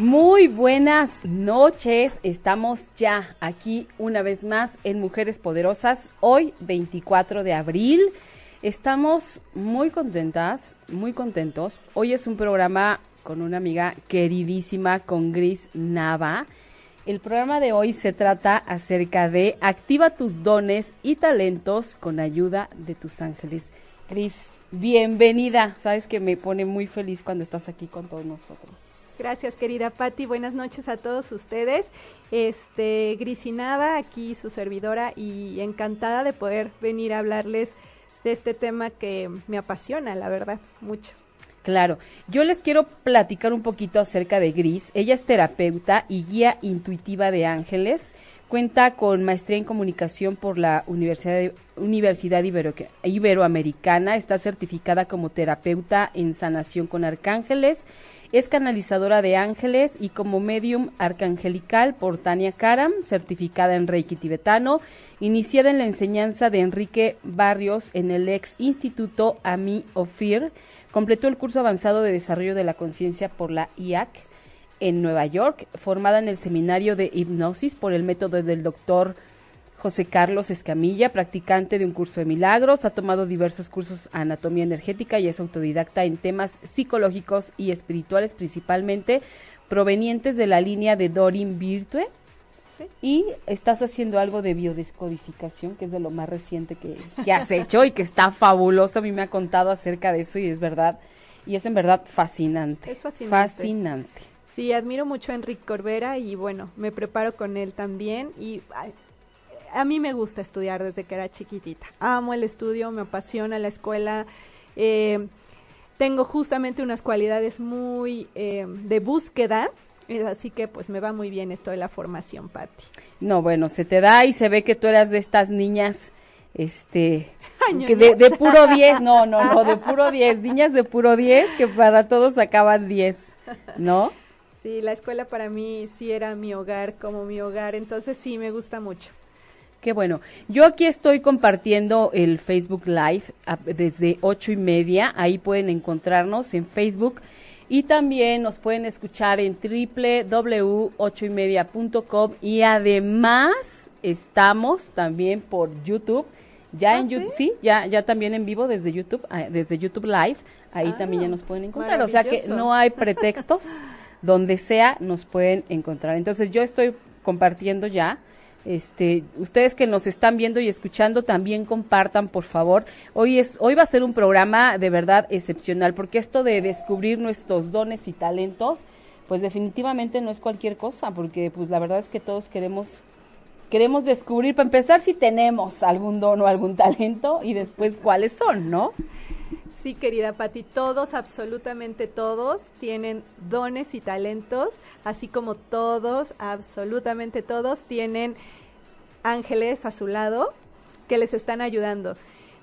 Muy buenas noches, estamos ya aquí una vez más en Mujeres Poderosas, hoy 24 de abril. Estamos muy contentas, muy contentos. Hoy es un programa con una amiga queridísima, con Gris Nava. El programa de hoy se trata acerca de activa tus dones y talentos con ayuda de tus ángeles. Gris, bienvenida. Sabes que me pone muy feliz cuando estás aquí con todos nosotros. Gracias, querida Patti. Buenas noches a todos ustedes. Este, Grisinaba, aquí su servidora, y encantada de poder venir a hablarles de este tema que me apasiona, la verdad, mucho. Claro, yo les quiero platicar un poquito acerca de Gris. Ella es terapeuta y guía intuitiva de ángeles. Cuenta con maestría en comunicación por la Universidad, Universidad Iberoamericana. Está certificada como terapeuta en sanación con arcángeles es canalizadora de ángeles y como medium arcangelical por Tania Karam, certificada en Reiki tibetano, iniciada en la enseñanza de Enrique Barrios en el ex Instituto Ami Ofir, completó el curso avanzado de desarrollo de la conciencia por la IAC en Nueva York, formada en el seminario de hipnosis por el método del doctor José Carlos Escamilla, practicante de un curso de milagros, ha tomado diversos cursos de anatomía energética y es autodidacta en temas psicológicos y espirituales principalmente provenientes de la línea de Dorin Virtue. Y estás haciendo algo de biodescodificación, que es de lo más reciente que, que has hecho y que está fabuloso. A mí me ha contado acerca de eso y es verdad, y es en verdad fascinante. Es fascinante. Fascinante. Sí, admiro mucho a Enrique Corbera y bueno, me preparo con él también y a mí me gusta estudiar desde que era chiquitita. Amo el estudio, me apasiona la escuela. Eh, tengo justamente unas cualidades muy eh, de búsqueda, así que pues me va muy bien esto de la formación, Patti. No, bueno, se te da y se ve que tú eras de estas niñas, este, que de, de, puro 10, no, no, no, de puro 10, niñas de puro 10 que para todos sacaban 10, ¿no? Sí, la escuela para mí sí era mi hogar, como mi hogar, entonces sí, me gusta mucho. Qué bueno. Yo aquí estoy compartiendo el Facebook Live desde ocho y media. Ahí pueden encontrarnos en Facebook y también nos pueden escuchar en www.ochoymedia.com y además estamos también por YouTube. Ya en ¿sí? YouTube, sí, ya, ya también en vivo desde YouTube, ah, desde YouTube Live. Ahí Ah, también ya nos pueden encontrar. O sea que no hay pretextos. donde sea nos pueden encontrar. Entonces yo estoy compartiendo ya. Este, ustedes que nos están viendo y escuchando también compartan, por favor. Hoy es hoy va a ser un programa de verdad excepcional porque esto de descubrir nuestros dones y talentos, pues definitivamente no es cualquier cosa, porque pues la verdad es que todos queremos queremos descubrir para empezar si tenemos algún don o algún talento y después cuáles son, ¿no? Sí, querida Patti, todos, absolutamente todos, tienen dones y talentos, así como todos, absolutamente todos, tienen ángeles a su lado que les están ayudando.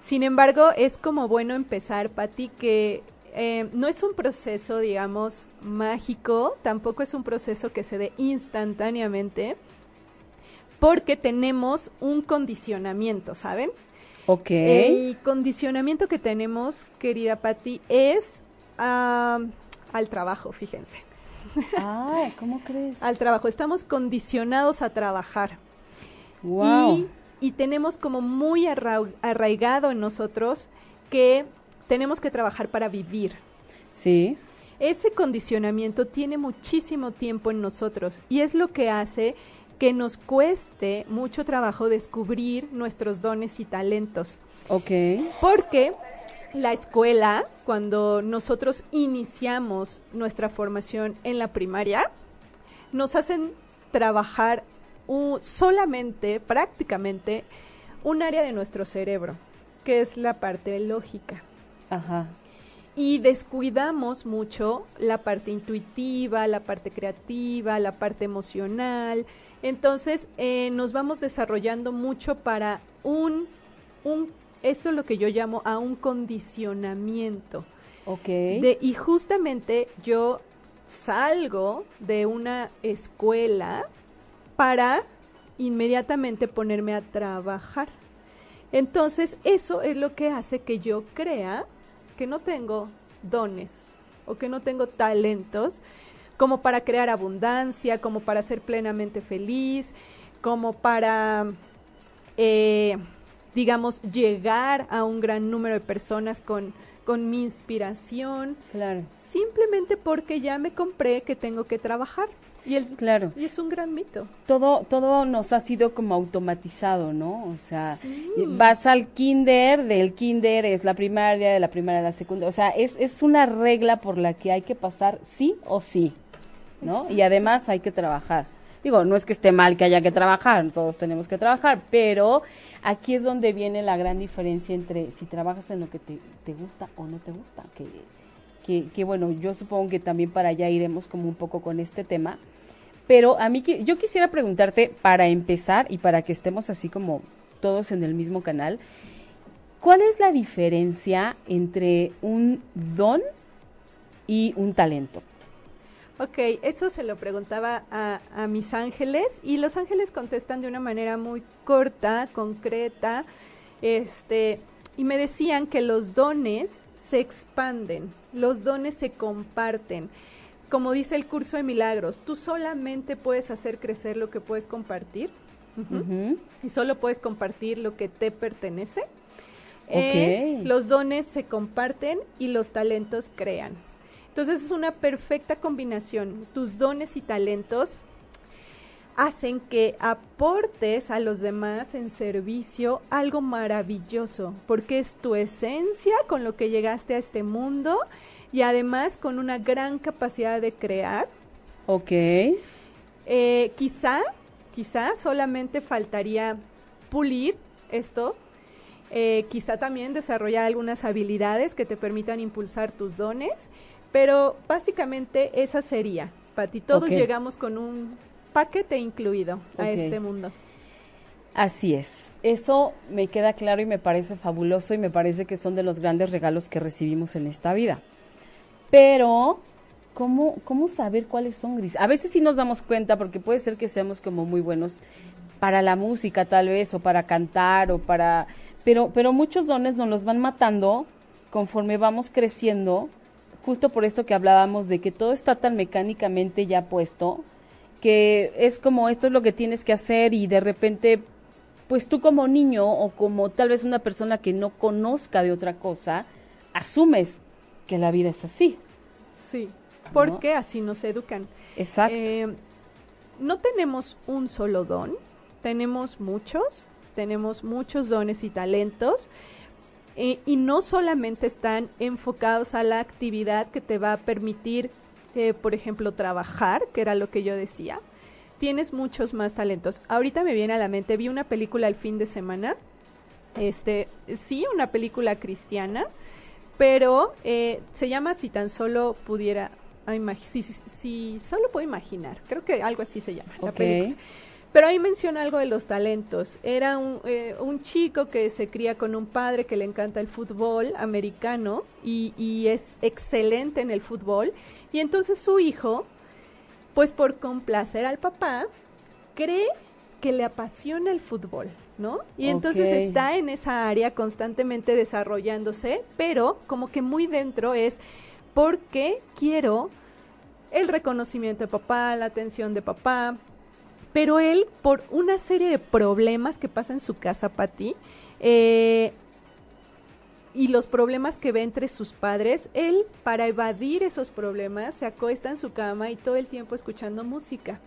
Sin embargo, es como bueno empezar, Patti, que eh, no es un proceso, digamos, mágico, tampoco es un proceso que se dé instantáneamente, porque tenemos un condicionamiento, ¿saben? Ok. El condicionamiento que tenemos, querida Patti, es ah, al trabajo, fíjense. Ay, ¿cómo crees? Al trabajo. Estamos condicionados a trabajar. Wow. Y, y tenemos como muy arra- arraigado en nosotros que tenemos que trabajar para vivir. Sí. Ese condicionamiento tiene muchísimo tiempo en nosotros y es lo que hace que nos cueste mucho trabajo descubrir nuestros dones y talentos. Ok. Porque la escuela, cuando nosotros iniciamos nuestra formación en la primaria, nos hacen trabajar solamente, prácticamente, un área de nuestro cerebro, que es la parte lógica. Ajá. Y descuidamos mucho la parte intuitiva, la parte creativa, la parte emocional. Entonces eh, nos vamos desarrollando mucho para un, un, eso es lo que yo llamo a un condicionamiento. Ok. De, y justamente yo salgo de una escuela para inmediatamente ponerme a trabajar. Entonces, eso es lo que hace que yo crea que no tengo dones o que no tengo talentos como para crear abundancia, como para ser plenamente feliz, como para, eh, digamos, llegar a un gran número de personas con, con mi inspiración. Claro. Simplemente porque ya me compré que tengo que trabajar. Y, el, claro. y es un gran mito. Todo, todo nos ha sido como automatizado, ¿no? O sea, vas al kinder, del kinder es la primaria, de la primaria a la secundaria. O sea, es, es una regla por la que hay que pasar sí o sí, ¿no? Y además hay que trabajar. Digo, no es que esté mal que haya que trabajar, todos tenemos que trabajar, pero aquí es donde viene la gran diferencia entre si trabajas en lo que te, te gusta o no te gusta. Que, que, que, bueno, yo supongo que también para allá iremos como un poco con este tema pero a mí yo quisiera preguntarte para empezar y para que estemos así como todos en el mismo canal, ¿cuál es la diferencia entre un don y un talento? Ok, eso se lo preguntaba a, a, mis ángeles y los ángeles contestan de una manera muy corta, concreta, este, y me decían que los dones se expanden, los dones se comparten como dice el curso de milagros, tú solamente puedes hacer crecer lo que puedes compartir y solo puedes compartir lo que te pertenece. Eh, los dones se comparten y los talentos crean. Entonces es una perfecta combinación. Tus dones y talentos hacen que aportes a los demás en servicio algo maravilloso, porque es tu esencia con lo que llegaste a este mundo y además con una gran capacidad de crear. Ok. Eh, quizá, quizá solamente faltaría pulir esto, eh, quizá también desarrollar algunas habilidades que te permitan impulsar tus dones, pero básicamente esa sería, Pati. Todos llegamos con un paquete incluido a este mundo. Así es. Eso me queda claro y me parece fabuloso y me parece que son de los grandes regalos que recibimos en esta vida. Pero, ¿cómo, ¿cómo saber cuáles son gris? A veces sí nos damos cuenta porque puede ser que seamos como muy buenos para la música tal vez o para cantar o para... Pero, pero muchos dones nos los van matando conforme vamos creciendo, justo por esto que hablábamos de que todo está tan mecánicamente ya puesto, que es como esto es lo que tienes que hacer y de repente, pues tú como niño o como tal vez una persona que no conozca de otra cosa, asumes que la vida es así. Sí, porque así nos educan. Exacto. Eh, no tenemos un solo don, tenemos muchos, tenemos muchos dones y talentos. Eh, y no solamente están enfocados a la actividad que te va a permitir, eh, por ejemplo, trabajar, que era lo que yo decía. Tienes muchos más talentos. Ahorita me viene a la mente, vi una película el fin de semana, este, sí, una película cristiana, pero eh, se llama Si tan solo pudiera, si, si, solo puedo imaginar, creo que algo así se llama la película. Pero ahí menciona algo de los talentos. Era un, eh, un, chico que se cría con un padre que le encanta el fútbol americano y, y es excelente en el fútbol. Y entonces su hijo, pues por complacer al papá, cree que le apasiona el fútbol. ¿no? Y entonces está en esa área constantemente desarrollándose, pero como que muy dentro es porque quiero el reconocimiento de papá, la atención de papá, pero él por una serie de problemas que pasa en su casa, Pati, eh, y los problemas que ve entre sus padres, él para evadir esos problemas se acuesta en su cama y todo el tiempo escuchando música.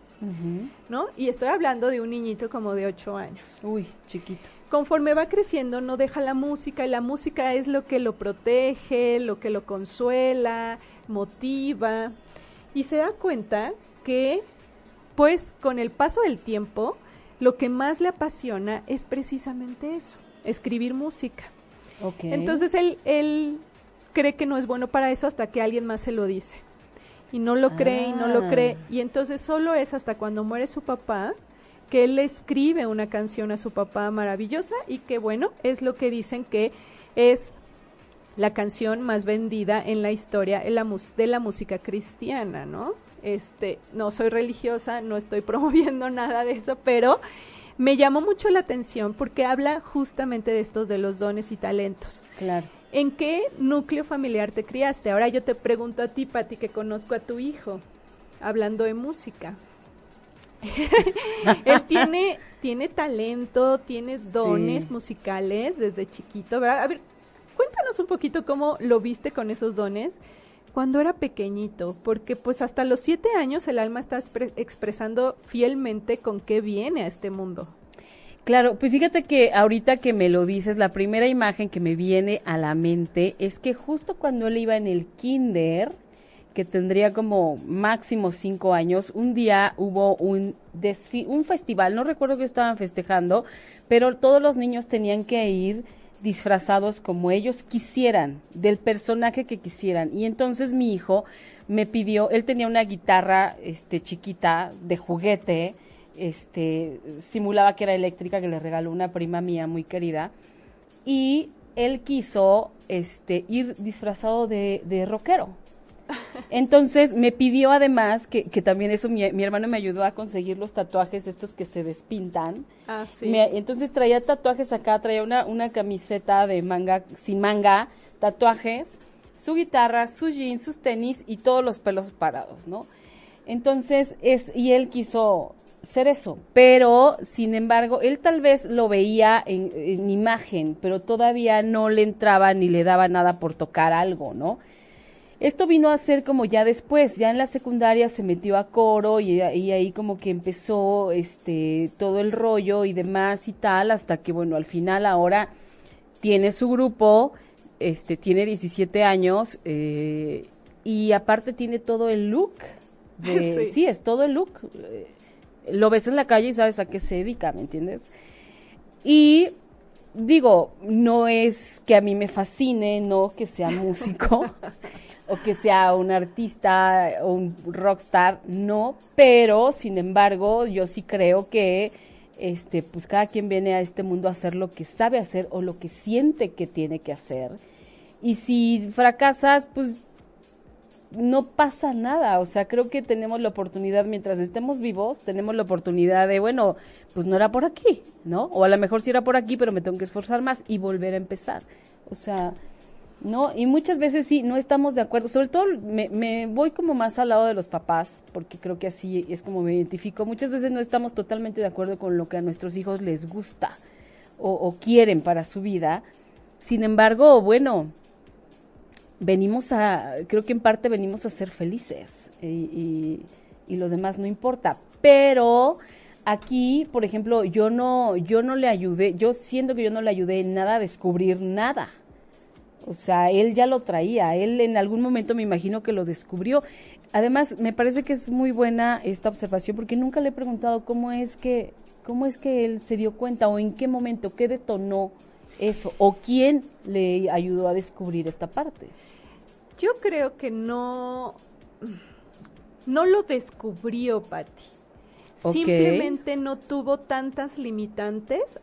¿no? Y estoy hablando de un niñito como de ocho años. Uy, chiquito. Conforme va creciendo, no deja la música y la música es lo que lo protege, lo que lo consuela, motiva y se da cuenta que, pues, con el paso del tiempo, lo que más le apasiona es precisamente eso, escribir música. Entonces él, él cree que no es bueno para eso hasta que alguien más se lo dice. Y no lo cree y no lo cree. Ah. Y entonces solo es hasta cuando muere su papá que él le escribe una canción a su papá maravillosa y que bueno, es lo que dicen que es la canción más vendida en la historia de la música cristiana, ¿no? Este, no soy religiosa, no estoy promoviendo nada de eso, pero me llamó mucho la atención porque habla justamente de estos de los dones y talentos. Claro. ¿En qué núcleo familiar te criaste? Ahora yo te pregunto a ti, Pati, que conozco a tu hijo, hablando de música. Él tiene, tiene talento, tiene dones musicales desde chiquito, ¿verdad? A ver, cuéntanos un poquito cómo lo viste con esos dones cuando era pequeñito, porque pues hasta los siete años el alma está expresando fielmente con qué viene a este mundo. Claro, pues fíjate que ahorita que me lo dices, la primera imagen que me viene a la mente es que justo cuando él iba en el kinder, que tendría como máximo cinco años, un día hubo un, un festival, no recuerdo qué estaban festejando, pero todos los niños tenían que ir disfrazados como ellos quisieran, del personaje que quisieran. Y entonces mi hijo me pidió, él tenía una guitarra este chiquita de juguete, este simulaba que era eléctrica que le regaló una prima mía muy querida y él quiso este ir disfrazado de, de rockero. Entonces me pidió además que, que también eso mi, hermano me ayudó a conseguir los tatuajes estos que se despintan. Ah, sí. entonces traía tatuajes acá, traía una, una camiseta de manga, sin manga, tatuajes, su guitarra, su jeans, sus tenis y todos los pelos parados, ¿no? Entonces es, y él quiso ser eso, pero sin embargo, él tal vez lo veía en, en imagen, pero todavía no le entraba ni le daba nada por tocar algo, ¿no? Esto vino a ser como ya después, ya en la secundaria se metió a coro y, ahí como que empezó este todo el rollo y demás y tal, hasta que bueno, al final ahora tiene su grupo, este tiene 17 años eh, y aparte tiene todo el look. De, sí. es todo el look. Eh, lo ves en la calle y sabes a qué se dedica, ¿me entiendes? Y digo, no es que a mí me fascine, no que sea músico. o que sea un artista o un rockstar, no, pero sin embargo yo sí creo que este pues cada quien viene a este mundo a hacer lo que sabe hacer o lo que siente que tiene que hacer. Y si fracasas, pues no pasa nada, o sea, creo que tenemos la oportunidad mientras estemos vivos, tenemos la oportunidad de, bueno, pues no era por aquí, ¿no? O a lo mejor sí era por aquí, pero me tengo que esforzar más y volver a empezar. O sea, ¿no? Y muchas veces sí, no estamos de acuerdo, sobre todo me, voy como más al lado de los papás, porque creo que así es como me identifico, muchas veces no estamos totalmente de acuerdo con lo que a nuestros hijos les gusta o, quieren para su vida, sin embargo, bueno, venimos a, creo que en parte venimos a ser felices y, y lo demás no importa, pero aquí, por ejemplo, yo no, yo no le ayudé, yo siento que yo no le ayudé nada a descubrir nada o sea, él ya lo traía, él en algún momento me imagino que lo descubrió. Además, me parece que es muy buena esta observación porque nunca le he preguntado cómo es que cómo es que él se dio cuenta o en qué momento, qué detonó eso o quién le ayudó a descubrir esta parte. Yo creo que no no lo descubrió Patti. Simplemente no tuvo tantas limitantes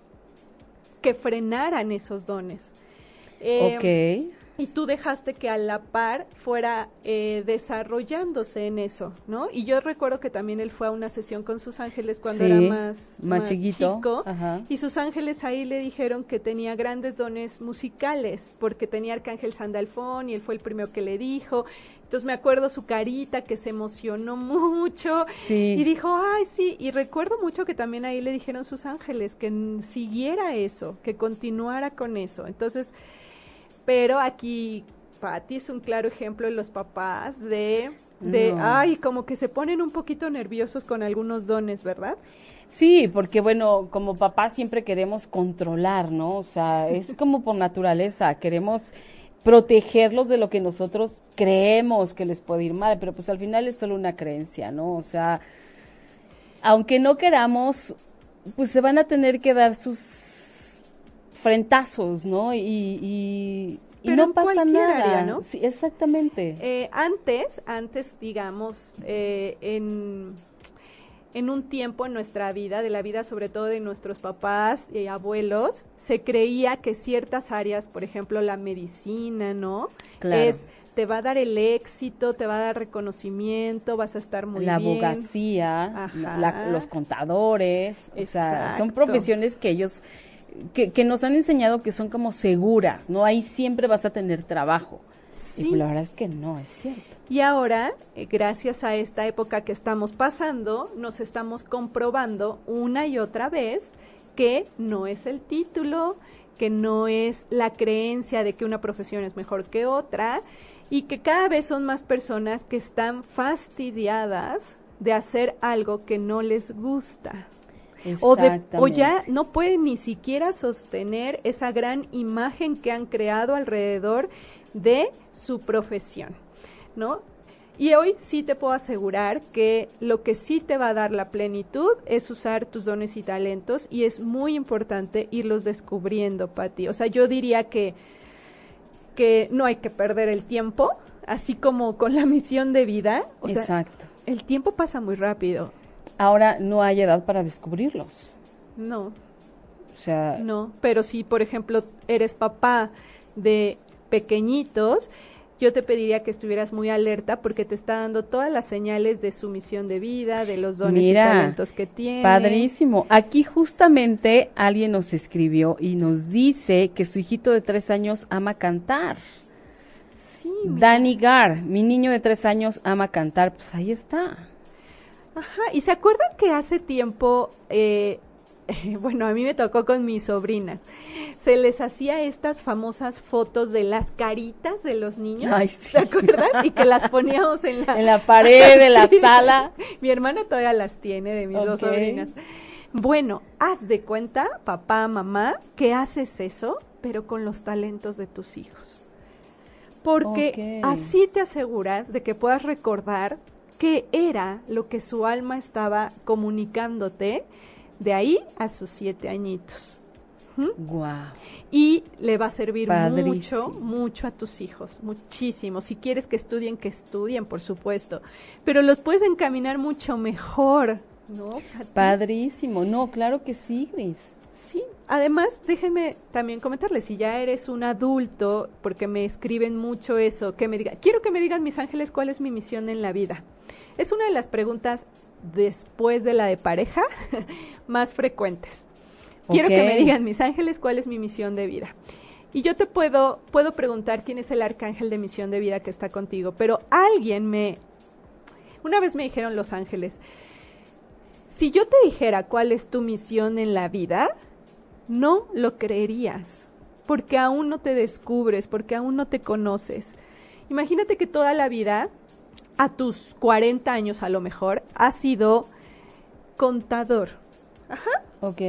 que frenaran esos dones. Eh, y tú dejaste que a la par fuera eh, desarrollándose en eso, ¿no? Y yo recuerdo que también él fue a una sesión con sus ángeles cuando era más, más, chiquito. chico. Y sus ángeles ahí le dijeron que tenía grandes dones musicales, porque tenía Arcángel Sandalfón y él fue el primero que le dijo. Entonces me acuerdo su carita que se emocionó mucho y dijo, ay, sí, y recuerdo mucho que también ahí le dijeron sus ángeles que siguiera eso, que continuara con eso. Entonces, pero aquí Patti es un claro ejemplo de los papás de, de ay, como que se ponen un poquito nerviosos con algunos dones, ¿verdad? Sí, porque bueno, como papás siempre queremos controlar, ¿no? O sea, es como por naturaleza, queremos protegerlos de lo que nosotros creemos que les puede ir mal, pero pues al final es solo una creencia, ¿no? O sea, aunque no queramos, pues se van a tener que dar sus frentazos, ¿no? Y, y, no pasa nada. ¿no? Sí, exactamente. Eh, antes, antes, digamos, eh, en en un tiempo en nuestra vida, de la vida sobre todo de nuestros papás y abuelos, se creía que ciertas áreas, por ejemplo la medicina, ¿no? Claro. Es te va a dar el éxito, te va a dar reconocimiento, vas a estar muy la bien. La abogacía, los contadores, o sea, son profesiones que ellos que, que nos han enseñado que son como seguras, ¿no? Ahí siempre vas a tener trabajo. Sí. Y la verdad es que no, es cierto. Y ahora, eh, gracias a esta época que estamos pasando, nos estamos comprobando una y otra vez que no es el título, que no es la creencia de que una profesión es mejor que otra y que cada vez son más personas que están fastidiadas de hacer algo que no les gusta. O, de, o, ya no pueden ni siquiera sostener esa gran imagen que han creado alrededor de su profesión, ¿no? Y hoy sí te puedo asegurar que lo que sí te va a dar la plenitud es usar tus dones y talentos y es muy importante irlos descubriendo, Pati. O sea, yo diría que, que no hay que perder el tiempo, así como con la misión de vida. O Exacto. el tiempo pasa muy rápido. Ahora no hay edad para descubrirlos. No. O sea. No, pero si, por ejemplo, eres papá de pequeñitos, yo te pediría que estuvieras muy alerta porque te está dando todas las señales de su misión de vida, de los dones y talentos que tiene. Padrísimo. Aquí justamente alguien nos escribió y nos dice que su hijito de tres años ama cantar. Sí. Danny Gar, mi niño de tres años ama cantar. Pues ahí está. Ajá. Y se acuerdan que hace tiempo eh, bueno, a mí me tocó con mis sobrinas. Se les hacía estas famosas fotos de las caritas de los niños. Ay, ¿Te acuerdas? Y que las poníamos en la, en la pared de la sala. Mi hermana todavía las tiene de mis dos sobrinas. Bueno, haz de cuenta, papá, mamá, que haces eso, pero con los talentos de tus hijos. Porque así te aseguras de que puedas recordar qué era lo que su alma estaba comunicándote de ahí a sus siete añitos. Wow. Y le va a servir mucho, mucho a tus hijos, muchísimo. Si quieres que estudien, que estudien, por supuesto. Pero los puedes encaminar mucho mejor, ¿no? Padrísimo, no, claro que sí, Gris. Sí, además, déjenme también comentarles, si ya eres un adulto, porque me escriben mucho eso, que me digan, quiero que me digan, mis ángeles, cuál es mi misión en la vida. Es una de las preguntas después de la de pareja más frecuentes. Quiero que me digan, mis ángeles, cuál es mi misión de vida. Y yo te puedo, puedo preguntar quién es el arcángel de misión de vida que está contigo, pero alguien me, una vez me dijeron los ángeles, si yo te dijera cuál es tu misión en la vida, no lo creerías, porque aún no te descubres, porque aún no te conoces. Imagínate que toda la vida a tus 40 años a lo mejor, has sido contador. Ajá. Ok.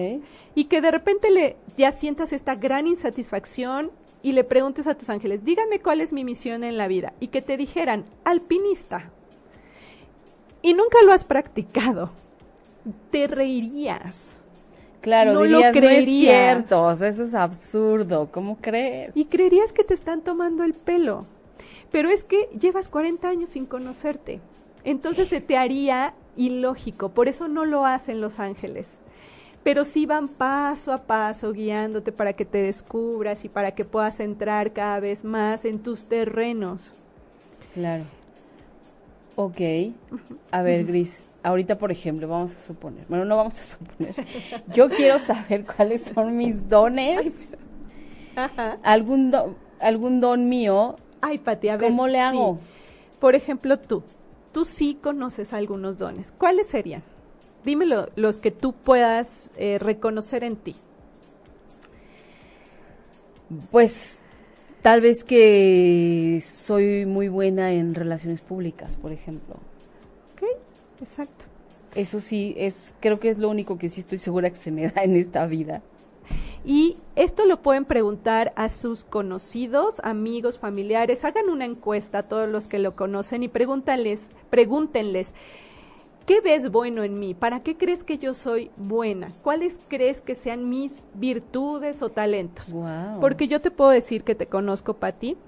Y que de repente le ya sientas esta gran insatisfacción y le preguntes a tus ángeles, díganme cuál es mi misión en la vida. Y que te dijeran, alpinista. Y nunca lo has practicado. Te reirías. Claro, no lo creerías. cierto, eso es absurdo, ¿cómo crees? Y creerías que te están tomando el pelo. Pero es que llevas 40 años sin conocerte. Entonces se te haría ilógico. Por eso no lo hacen los ángeles. Pero sí van paso a paso guiándote para que te descubras y para que puedas entrar cada vez más en tus terrenos. Claro. Ok. A ver, Gris, ahorita, por ejemplo, vamos a suponer, bueno, no vamos a suponer, yo quiero saber cuáles son mis dones. Algún, algún don mío Ay, Pati, a ver. ¿Cómo le hago? Por ejemplo, tú. Tú sí conoces algunos dones. ¿Cuáles serían? Dímelo, los que tú puedas eh, reconocer en ti. Pues Tal vez que soy muy buena en relaciones públicas, por ejemplo. Exacto. Eso sí, es, creo que es lo único que sí estoy segura que se me da en esta vida. Y esto lo pueden preguntar a sus conocidos, amigos, familiares. Hagan una encuesta a todos los que lo conocen y pregúntales, pregúntenles, ¿qué ves bueno en mí? ¿Para qué crees que yo soy buena? ¿Cuáles crees que sean mis virtudes o talentos? Wow. Porque yo te puedo decir que te conozco, Pati.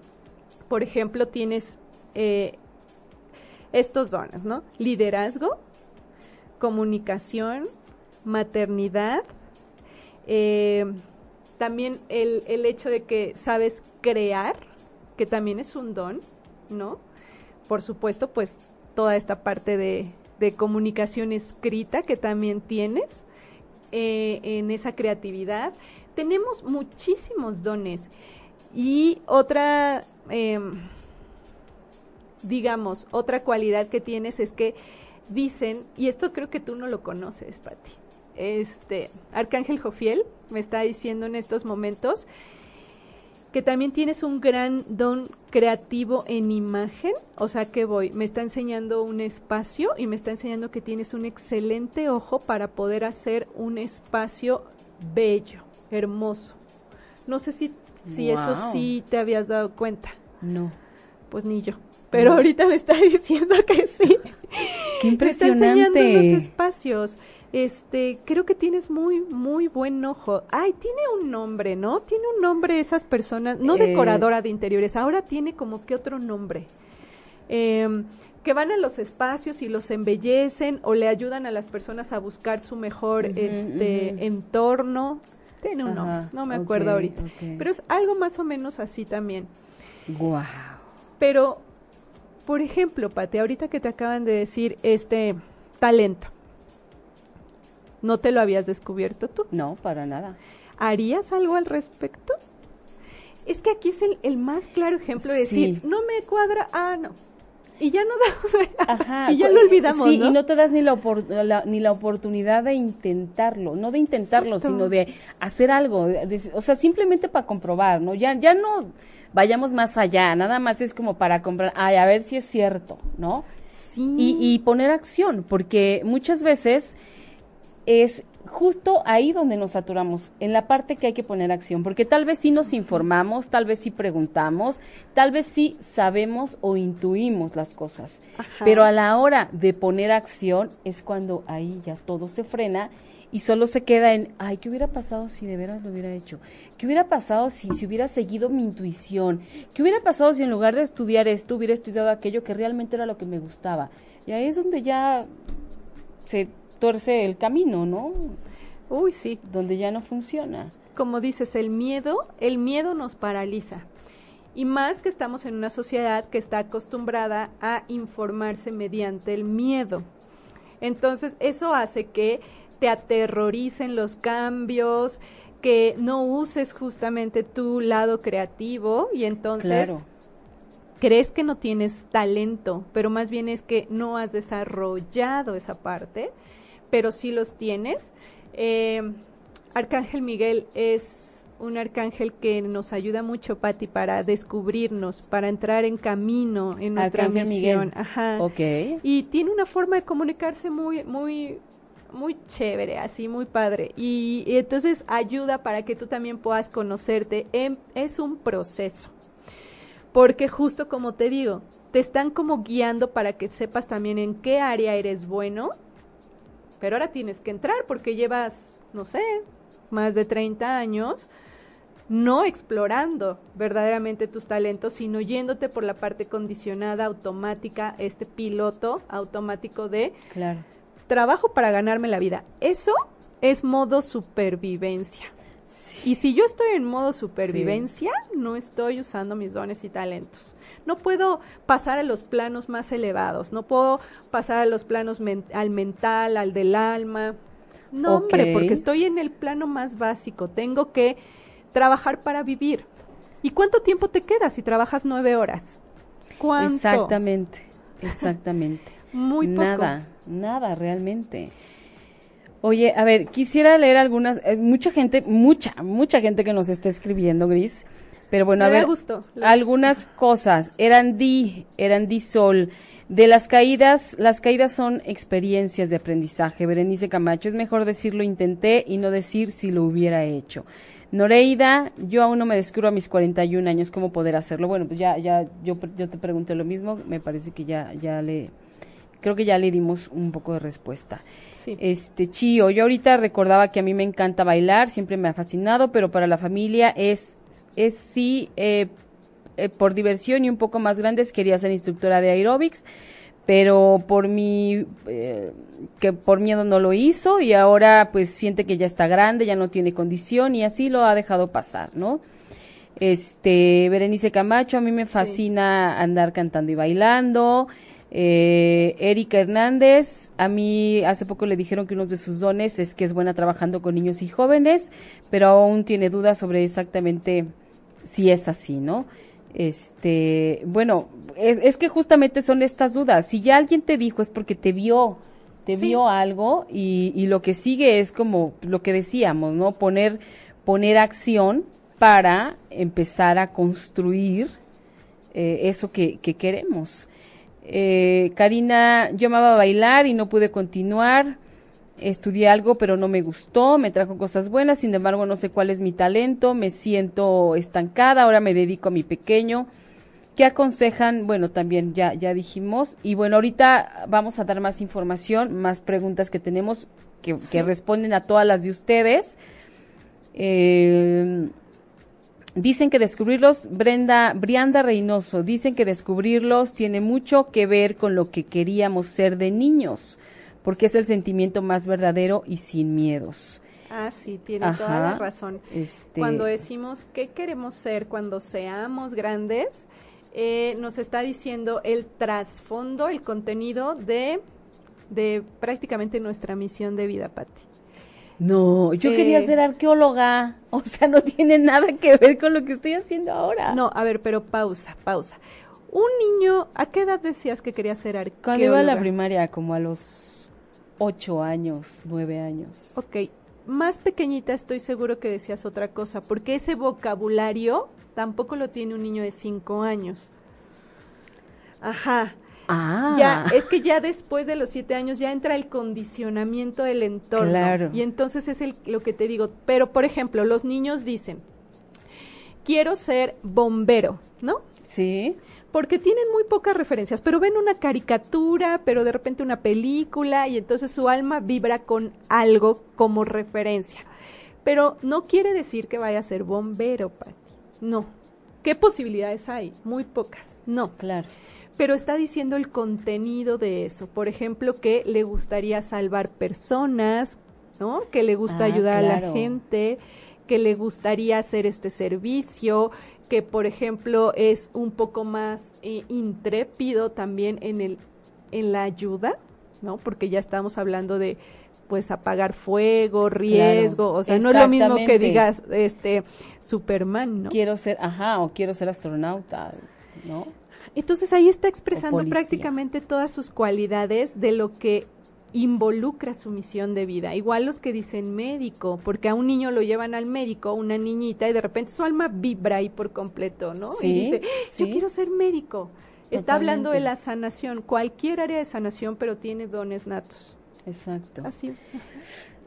Por ejemplo, tienes eh, estos dones, ¿no? Liderazgo, comunicación, maternidad, eh, también el, el hecho de que sabes crear, que también es un don, ¿no? Por supuesto, pues toda esta parte de, de comunicación escrita que también tienes eh, en esa creatividad. Tenemos muchísimos dones. Y otra, eh, digamos, otra cualidad que tienes es que dicen, y esto creo que tú no lo conoces, Patti, este, Arcángel Jofiel me está diciendo en estos momentos que también tienes un gran don creativo en imagen, o sea que voy, me está enseñando un espacio y me está enseñando que tienes un excelente ojo para poder hacer un espacio bello, hermoso. No sé si, si eso sí te habías dado cuenta, No. pues ni yo. Pero ahorita me está diciendo que sí. Qué Me está enseñando los impresionante. espacios. Este, creo que tienes muy, muy buen ojo. Ay, tiene un nombre, ¿no? Tiene un nombre esas personas, no Eh. decoradora de interiores, ahora tiene como que otro nombre. Em, que van a los espacios y los embellecen o le ayudan a las personas a buscar su mejor este entorno. Tiene un nombre, no me acuerdo ahorita. Pero es algo más o menos así también. Wow. Pero, por ejemplo, Pati, ahorita que te acaban de decir este talento, ¿no te lo habías descubierto tú? No, para nada. ¿Harías algo al respecto? Es que aquí es el, el más claro ejemplo de Sí. decir, no me cuadra, ah, no. Y ya nos damos, Ajá. y ya lo olvidamos, Sí, ¿no? y no te das ni la, opor- la- ni la oportunidad de intentarlo, no de intentarlo, sino de hacer algo, de- de- o sea, simplemente para comprobar, ¿no? Ya, ya no vayamos más allá, nada más es como para comprar, ay, a ver si es cierto, ¿no? Sí. y, y poner acción, porque muchas veces es justo ahí donde nos saturamos, en la parte que hay que poner acción, porque tal vez sí nos informamos, tal vez sí preguntamos, tal vez sí sabemos o intuimos las cosas, Ajá. pero a la hora de poner acción es cuando ahí ya todo se frena y solo se queda en, ay, ¿qué hubiera pasado si de veras lo hubiera hecho? ¿Qué hubiera pasado si, si hubiera seguido mi intuición? ¿Qué hubiera pasado si en lugar de estudiar esto hubiera estudiado aquello que realmente era lo que me gustaba? Y ahí es donde ya se tuerce el camino, ¿no? Uy, sí. Donde ya no funciona. como dices, el miedo, el miedo nos paraliza. Y más que estamos en una sociedad que está acostumbrada a informarse mediante el miedo. Entonces, eso hace que te aterroricen los cambios, que no uses justamente tu lado creativo y entonces Claro. crees que no tienes talento, pero más bien es que no has desarrollado esa parte, pero sí los tienes. Eh, Arcángel Miguel es un arcángel que nos ayuda mucho, Patti, para descubrirnos, para entrar en camino en nuestra Arcángel misión. Miguel. Ajá. Y tiene una forma de comunicarse muy, muy, muy chévere, así, muy padre. Y, y entonces ayuda para que tú también puedas conocerte. Em- es un proceso. Porque justo como te digo, te están como guiando para que sepas también en qué área eres bueno. Pero ahora tienes que entrar porque llevas, no sé, más de 30 años no explorando verdaderamente tus talentos, sino yéndote por la parte condicionada, automática, este piloto automático de Claro. trabajo para ganarme la vida. Eso es modo supervivencia. Y si yo estoy en modo supervivencia, no estoy usando mis dones y talentos. No puedo pasar a los planos más elevados, no puedo pasar a los planos men- al mental, al del alma. No, hombre, porque estoy en el plano más básico. Tengo que trabajar para vivir. ¿Y cuánto tiempo te queda si trabajas nueve horas? ¿Cuánto? Exactamente. Exactamente. Muy poco. Nada, nada realmente. Oye, a ver, quisiera leer algunas, eh, mucha gente, mucha, mucha gente que nos está escribiendo, Gris, Pero bueno, a Me ver, gusto. Las- algunas cosas. Eran di, eran di sol. De las caídas, las caídas son experiencias de aprendizaje. Berenice Camacho, es mejor decir lo intenté y no decir si lo hubiera hecho. Noreida, yo aún no me descubro a mis 41 años cómo poder hacerlo. Bueno, pues ya, ya, yo, yo te pregunté lo mismo. Me parece que ya, ya le, creo que ya le dimos un poco de respuesta. Sí. Este, Chío, yo ahorita recordaba que a mí me encanta bailar, siempre me ha fascinado, pero para la familia es, es sí, eh, eh, por diversión y un poco más grandes quería ser instructora de aeróbics, pero por mi, eh, que por miedo no lo hizo y ahora pues siente que ya está grande, ya no tiene condición y así lo ha dejado pasar, ¿no? Este, Berenice Camacho, a mí me fascina andar cantando y bailando. Eh, Erika Hernández, a mí hace poco le dijeron que uno de sus dones es que es buena trabajando con niños y jóvenes, pero aún tiene dudas sobre exactamente si es así, ¿no? Este, bueno, es, es que justamente son estas dudas. Si ya alguien te dijo es porque te vio, te Sí. vio algo y, y lo que sigue es como lo que decíamos, ¿no? Poner, poner acción para empezar a construir eh, eso que, que queremos. Eh, Karina, yo amaba bailar y no pude continuar. Estudié algo, pero no me gustó, me trajo cosas buenas, sin embargo no sé cuál es mi talento, me siento estancada, ahora me dedico a mi pequeño. ¿Qué aconsejan? Bueno, también ya, ya dijimos. Y bueno, ahorita vamos a dar más información, más preguntas que tenemos que, que responden a todas las de ustedes. Eh, Dicen que descubrirlos, Brenda, Brianda Reynoso, dicen que descubrirlos tiene mucho que ver con lo que queríamos ser de niños, porque es el sentimiento más verdadero y sin miedos. Ah, sí, tiene toda la razón. Este, Cuando decimos qué queremos ser cuando seamos grandes, eh, nos está diciendo el trasfondo, el contenido de, de prácticamente nuestra misión de vida, Patti. No, yo Eh, quería ser arqueóloga, o sea, no tiene nada que ver con lo que estoy haciendo ahora. No, a ver, pero pausa, pausa. Un niño, ¿a qué edad decías que quería ser arqueóloga? Cuando iba a la primaria, como a los ocho años, nueve años. Ok, más pequeñita estoy seguro que decías otra cosa, porque ese vocabulario tampoco lo tiene un niño de cinco años. Ajá. Ah, Ya, es que ya después de los siete años ya entra el condicionamiento del entorno. Claro. Y entonces es el, lo que te digo. Pero, por ejemplo, los niños dicen, quiero ser bombero, ¿no? sí, Porque tienen muy pocas referencias, pero ven una caricatura, pero de repente una película, y entonces su alma vibra con algo como referencia. Pero no quiere decir que vaya a ser bombero, Pati. No. ¿Qué posibilidades hay? Muy pocas. No claro. Pero está diciendo el contenido de eso. Por ejemplo, que le gustaría salvar personas, ¿no? Que le gusta Ah, ayudar a la gente, que le gustaría hacer este servicio, que por ejemplo es un poco más eh, intrépido también en el en la ayuda, ¿no? Porque ya estamos hablando de pues apagar fuego, riesgo, o sea, no es lo mismo que digas este Superman, ¿no? Quiero ser, ajá, o quiero ser astronauta, ¿no? Entonces ahí está expresando prácticamente todas sus cualidades de lo que involucra su misión de vida. Igual los que dicen médico, porque a un niño lo llevan al médico, una niñita, y de repente su alma vibra ahí por completo, ¿no? Sí, y dice, yo quiero ser médico. Está hablando de la sanación, cualquier área de sanación, pero tiene dones natos. Exacto. Así es.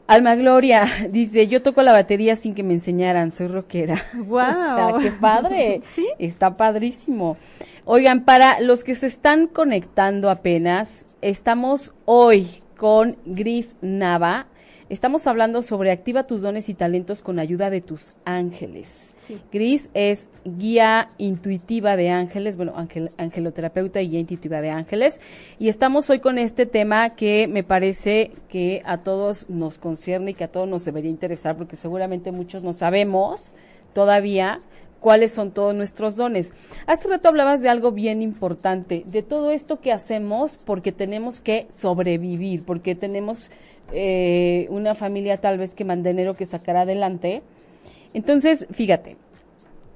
Alma Gloria dice, yo toco la batería sin que me enseñaran, soy rockera. Guau. O sea, qué padre. Sí. Está padrísimo. Oigan, para los que se están conectando apenas, estamos hoy con Gris Nava. Estamos hablando sobre activa tus dones y talentos con ayuda de tus ángeles. Sí. Gris es guía intuitiva de ángeles, bueno, ángel, angeloterapeuta y guía intuitiva de ángeles. Y estamos hoy con este tema que me parece que a todos nos concierne y que a todos nos debería interesar, porque seguramente muchos no sabemos todavía cuáles son todos nuestros dones. Hace rato hablabas de algo bien importante, de todo esto que hacemos porque tenemos que sobrevivir, porque tenemos eh, una familia tal vez que mantenero que sacar adelante. Entonces, fíjate,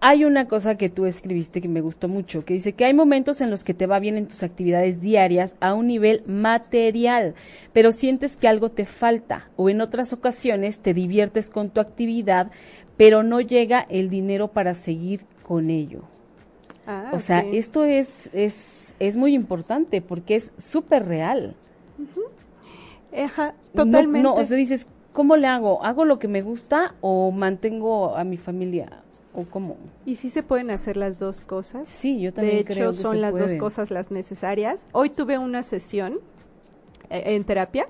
hay una cosa que tú escribiste que me gustó mucho, que dice que hay momentos en los que te va bien en tus actividades diarias a un nivel material, pero sientes que algo te falta, o en otras ocasiones te diviertes con tu actividad, pero no llega el dinero para seguir con ello. Ah, o sea, esto es, es, es muy importante porque es súper real. Ajá, No- totalmente. No, o sea, dices, ¿cómo le hago? ¿Hago lo que me gusta o mantengo a mi familia? ¿O cómo? y sí se pueden hacer las dos cosas. Sí, yo también de creo hecho, que son se las dos cosas las necesarias. Hoy tuve una sesión eh, en terapia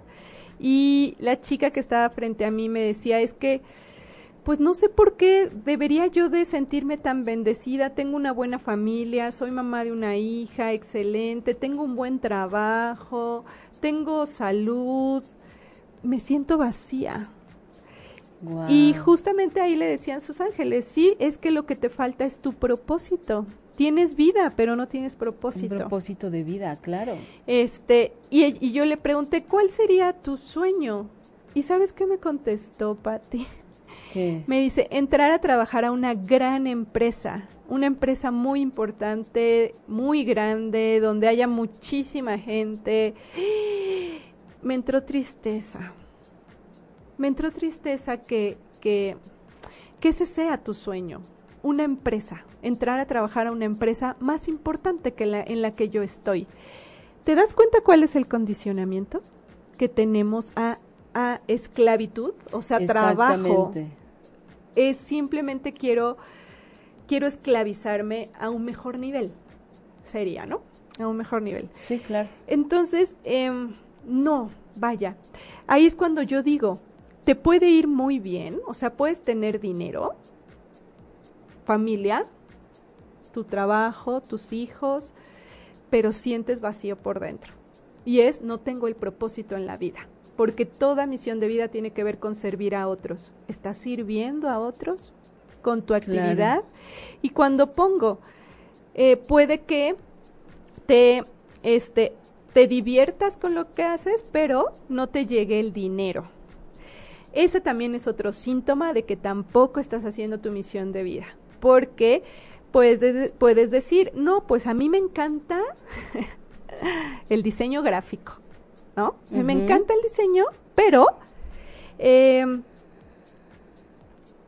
y la chica que estaba frente a mí me decía, es que, pues no sé por qué debería yo de sentirme tan bendecida. Tengo una buena familia, soy mamá de una hija excelente, tengo un buen trabajo, tengo salud, me siento vacía. Y justamente ahí le decían sus ángeles, sí, es que lo que te falta es tu propósito. Tienes vida, pero no tienes Un propósito. propósito de vida, claro. Este, y, y yo le pregunté, ¿cuál sería tu sueño? ¿Y sabes qué me contestó, Patti? Me dice, entrar a trabajar a una gran empresa, una empresa muy importante, muy grande, donde haya muchísima gente. Me entró tristeza. Me entró tristeza que, que, que ese sea tu sueño, una empresa, entrar a trabajar a una empresa más importante que la en la que yo estoy. ¿Te das cuenta cuál es el condicionamiento que tenemos a, a esclavitud? O sea, trabajo. Es simplemente quiero quiero esclavizarme a un mejor nivel. Sería no a un mejor nivel. Sí, claro. entonces em, no vaya. Ahí es cuando yo digo te puede ir muy bien o sea puedes tener dinero familia tu trabajo tus hijos pero sientes vacío por dentro. Y es no tengo el propósito en la vida porque toda misión de vida tiene que ver con servir a otros. ¿Estás sirviendo a otros con tu actividad? Y cuando pongo, eh, puede que te, este, te diviertas con lo que haces, pero no te llegue el dinero. Ese también es otro síntoma de que tampoco estás haciendo tu misión de vida, porque puedes, de- puedes decir, no, pues a mí me encanta el diseño gráfico, ¿no? Me encanta el diseño, pero eh,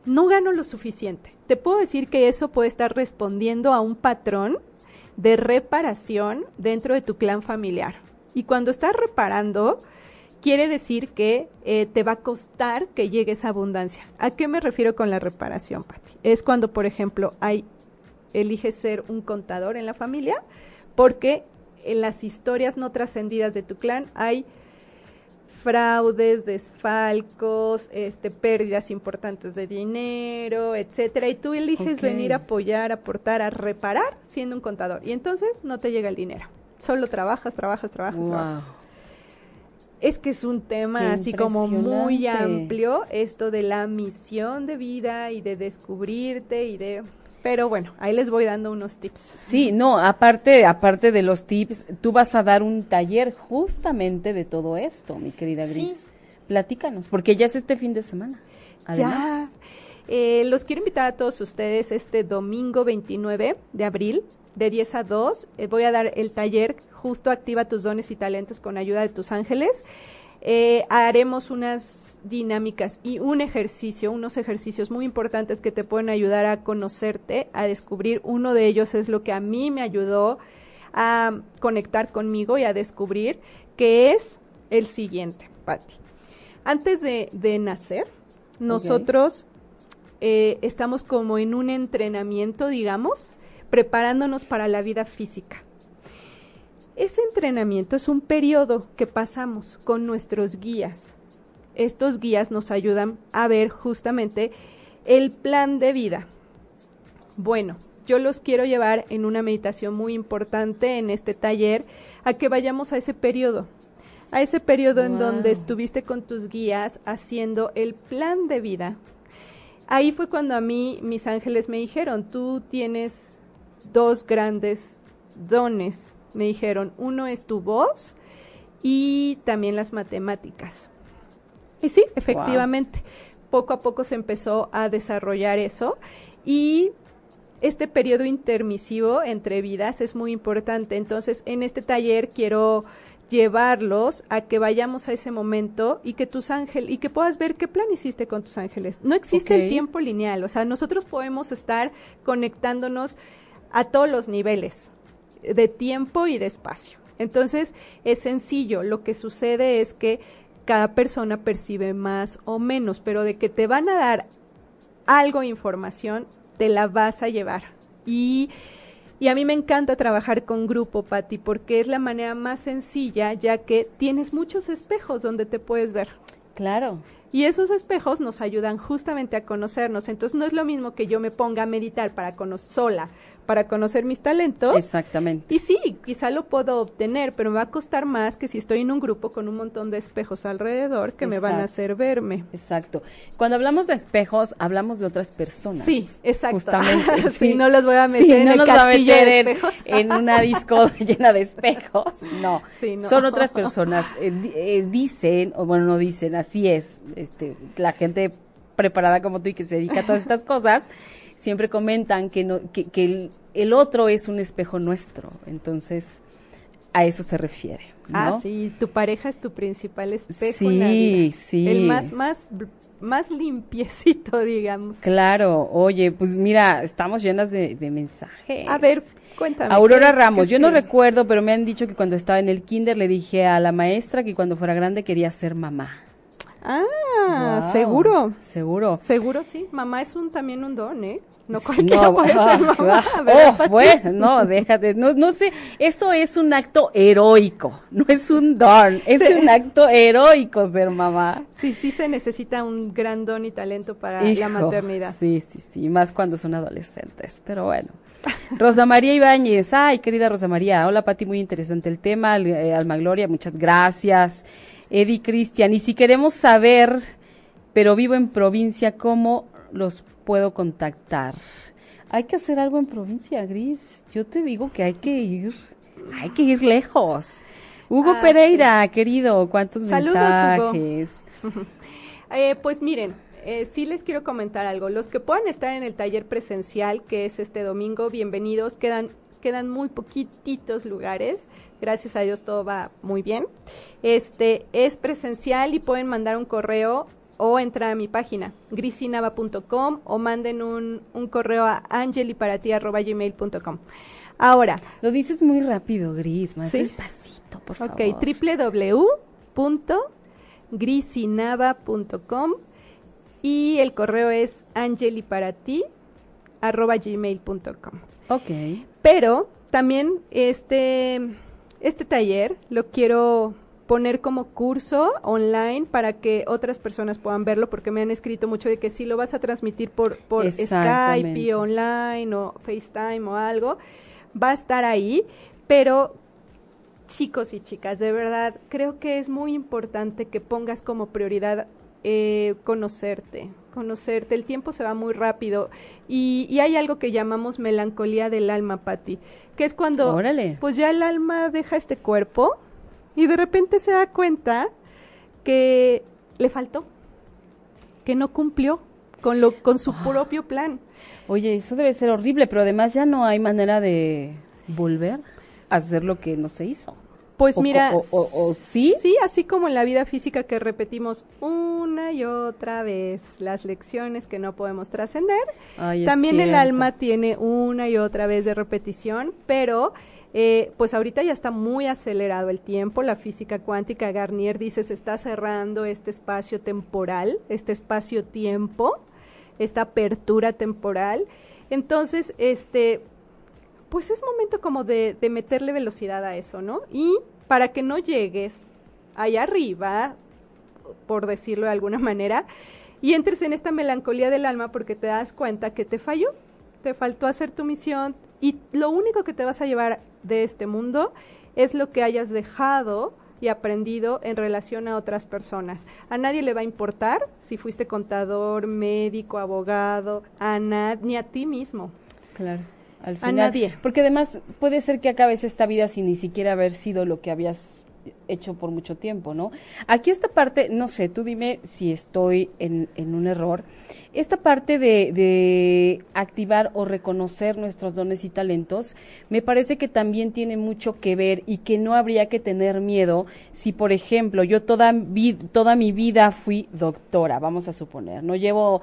no gano lo suficiente. Te puedo decir que eso puede estar respondiendo a un patrón de reparación dentro de tu clan familiar. Y cuando estás reparando, quiere decir que eh, te va a costar que llegue esa abundancia. ¿A qué me refiero con la reparación, Patti? Es cuando, por ejemplo, hay eliges ser un contador en la familia, porque en las historias no trascendidas de tu clan hay fraudes, desfalcos, este, pérdidas importantes de dinero, etcétera, y tú eliges venir a apoyar, aportar, a reparar siendo un contador, y entonces no te llega el dinero. Solo trabajas, trabajas, trabajas, trabajas. Es que es un tema así como muy amplio, esto de la misión de vida y de descubrirte y de... Pero bueno, ahí les voy dando unos tips. Sí, no, aparte, aparte de los tips, tú vas a dar un taller justamente de todo esto, mi querida Sí. Gris. Platícanos, porque ya es este fin de semana. Además, Ya. Eh, los quiero invitar a todos ustedes este domingo 29 de abril, de 10 a 2. Eh, voy a dar el taller justo Activa tus dones y talentos con ayuda de tus ángeles. Eh, haremos unas dinámicas y un ejercicio, unos ejercicios muy importantes que te pueden ayudar a conocerte, a descubrir. Uno de ellos es lo que a mí me ayudó a conectar conmigo y a descubrir, que es el siguiente, Patti. Antes de, de nacer, nosotros eh, estamos como en un entrenamiento, digamos, preparándonos para la vida física. Ese entrenamiento es un periodo que pasamos con nuestros guías. Estos guías nos ayudan a ver justamente el plan de vida. Bueno, yo los quiero llevar en una meditación muy importante en este taller a que vayamos a ese periodo, a ese periodo en donde estuviste con tus guías haciendo el plan de vida. Ahí fue cuando a mí mis ángeles me dijeron, tú tienes dos grandes dones. Me dijeron, uno es tu voz y también las matemáticas. Y sí, efectivamente, poco a poco se empezó a desarrollar eso y este periodo intermisivo entre vidas es muy importante. Entonces, en este taller quiero llevarlos a que vayamos a ese momento y que tus ángeles y que puedas ver qué plan hiciste con tus ángeles. No existe el tiempo lineal, o sea, nosotros podemos estar conectándonos a todos los niveles de tiempo y de espacio. Entonces, es sencillo, lo que sucede es que cada persona percibe más o menos, pero de que te van a dar algo de información, te la vas a llevar. Y, y a mí me encanta trabajar con grupo, Patti, porque es la manera más sencilla, ya que tienes muchos espejos donde te puedes ver. Claro. Y esos espejos nos ayudan justamente a conocernos. Entonces no es lo mismo que yo me ponga a meditar para cono- sola, para conocer mis talentos. Exactamente. Y sí, quizá lo puedo obtener, pero me va a costar más que si estoy en un grupo con un montón de espejos alrededor que me van a hacer verme. Exacto. Cuando hablamos de espejos, hablamos de otras personas. Sí, exacto. Justamente. Sí, no los voy a meter Sí, en no el castillo de meter en- espejos. En, una disco llena de espejos. No. Sí, no. Son otras personas. Eh, eh, dicen, o bueno, no dicen, así es. Este, la gente preparada como tú y que se dedica a todas estas cosas, siempre comentan que, no, que, que el, el otro es un espejo nuestro. Entonces, a eso se refiere. ¿no? Ah, sí, tu pareja es tu principal espejo en la Sí, vida. sí. El más, más, más limpiecito, digamos. Claro, oye, pues mira, estamos llenas de, de mensajes. A ver, cuéntame. Aurora ¿qué- Ramos, yo no recuerdo, pero me han dicho que cuando estaba en el kinder le dije a la maestra que cuando fuera grande quería ser mamá. Ah, Wow, seguro. Seguro. Seguro sí. Mamá es un también un don, ¿eh? No cualquiera no, puede ser ah, mamá. ah, ¿verdad, oh, bueno, no, déjate, no, no sé, eso es un acto heroico, no es un don, es Sí. un acto heroico ser mamá. Sí, sí se necesita un gran don y talento para la Hijo, maternidad. Sí, sí, sí, más cuando son adolescentes, pero bueno. Rosa María Ibáñez, ay, querida Rosa María, hola Pati, muy interesante el tema, eh, Alma Gloria, muchas gracias. Eddie Cristian, y si queremos saber, pero vivo en provincia, ¿cómo los puedo contactar? Hay que hacer algo en provincia, Gris. Yo te digo que hay que ir, hay que ir lejos. Hugo Ah, Pereira, querido, ¿cuántos Saludos, Hugo. mensajes? Eh, pues miren, eh, sí les quiero comentar algo. Los que puedan estar en el taller presencial, que es este domingo, bienvenidos. Quedan, quedan muy poquititos lugares. Gracias a Dios todo va muy bien. Este es presencial y pueden mandar un correo o entrar a mi página, grisinava.com o manden un, un correo a angeliparati.gmail.com. Ahora, Lo dices muy rápido, Gris, más Sí. despacito, por favor. Ok, www.grisinava.com y el correo es angeliparati@gmail.com. Ok. Pero también este este taller lo quiero poner como curso online para que otras personas puedan verlo porque me han escrito mucho de que si lo vas a transmitir por por Skype y online o FaceTime o algo va a estar ahí, pero chicos y chicas, de verdad, creo que es muy importante que pongas como prioridad eh, conocerte, conocerte. El tiempo se va muy rápido y, y hay algo que llamamos melancolía del alma, Patti, que es cuando Órale. pues ya el alma deja este cuerpo y de repente se da cuenta que le faltó, que no cumplió con lo con su propio plan. Oye, eso debe ser horrible, pero además ya no hay manera de volver a hacer lo que no se hizo. Pues O- mira, o- o- o sí. Sí, así como en la vida física que repetimos una y otra vez las lecciones que no podemos trascender, también el alma tiene una y otra vez de repetición, pero eh, pues ahorita ya está muy acelerado el tiempo. La física cuántica Garnier dice se está cerrando este espacio temporal, este espacio-tiempo, esta apertura temporal. Entonces, este, pues es momento como de, de meterle velocidad a eso, ¿no? Y para que no llegues allá arriba, por decirlo de alguna manera, y entres en esta melancolía del alma porque te das cuenta que te falló, te faltó hacer tu misión y lo único que te vas a llevar de este mundo es lo que hayas dejado y aprendido en relación a otras personas. A nadie le va a importar si fuiste contador, médico, abogado, a ni a ti mismo. Claro. Al A final. nadie. Porque además puede ser que acabes esta vida sin ni siquiera haber sido lo que habías hecho por mucho tiempo, ¿no? Aquí esta parte, no sé, tú dime si estoy en, en un error. Esta parte de, de, activar o reconocer nuestros dones y talentos, me parece que también tiene mucho que ver y que no habría que tener miedo si, por ejemplo, yo toda, toda mi vida fui doctora, vamos a suponer, no llevo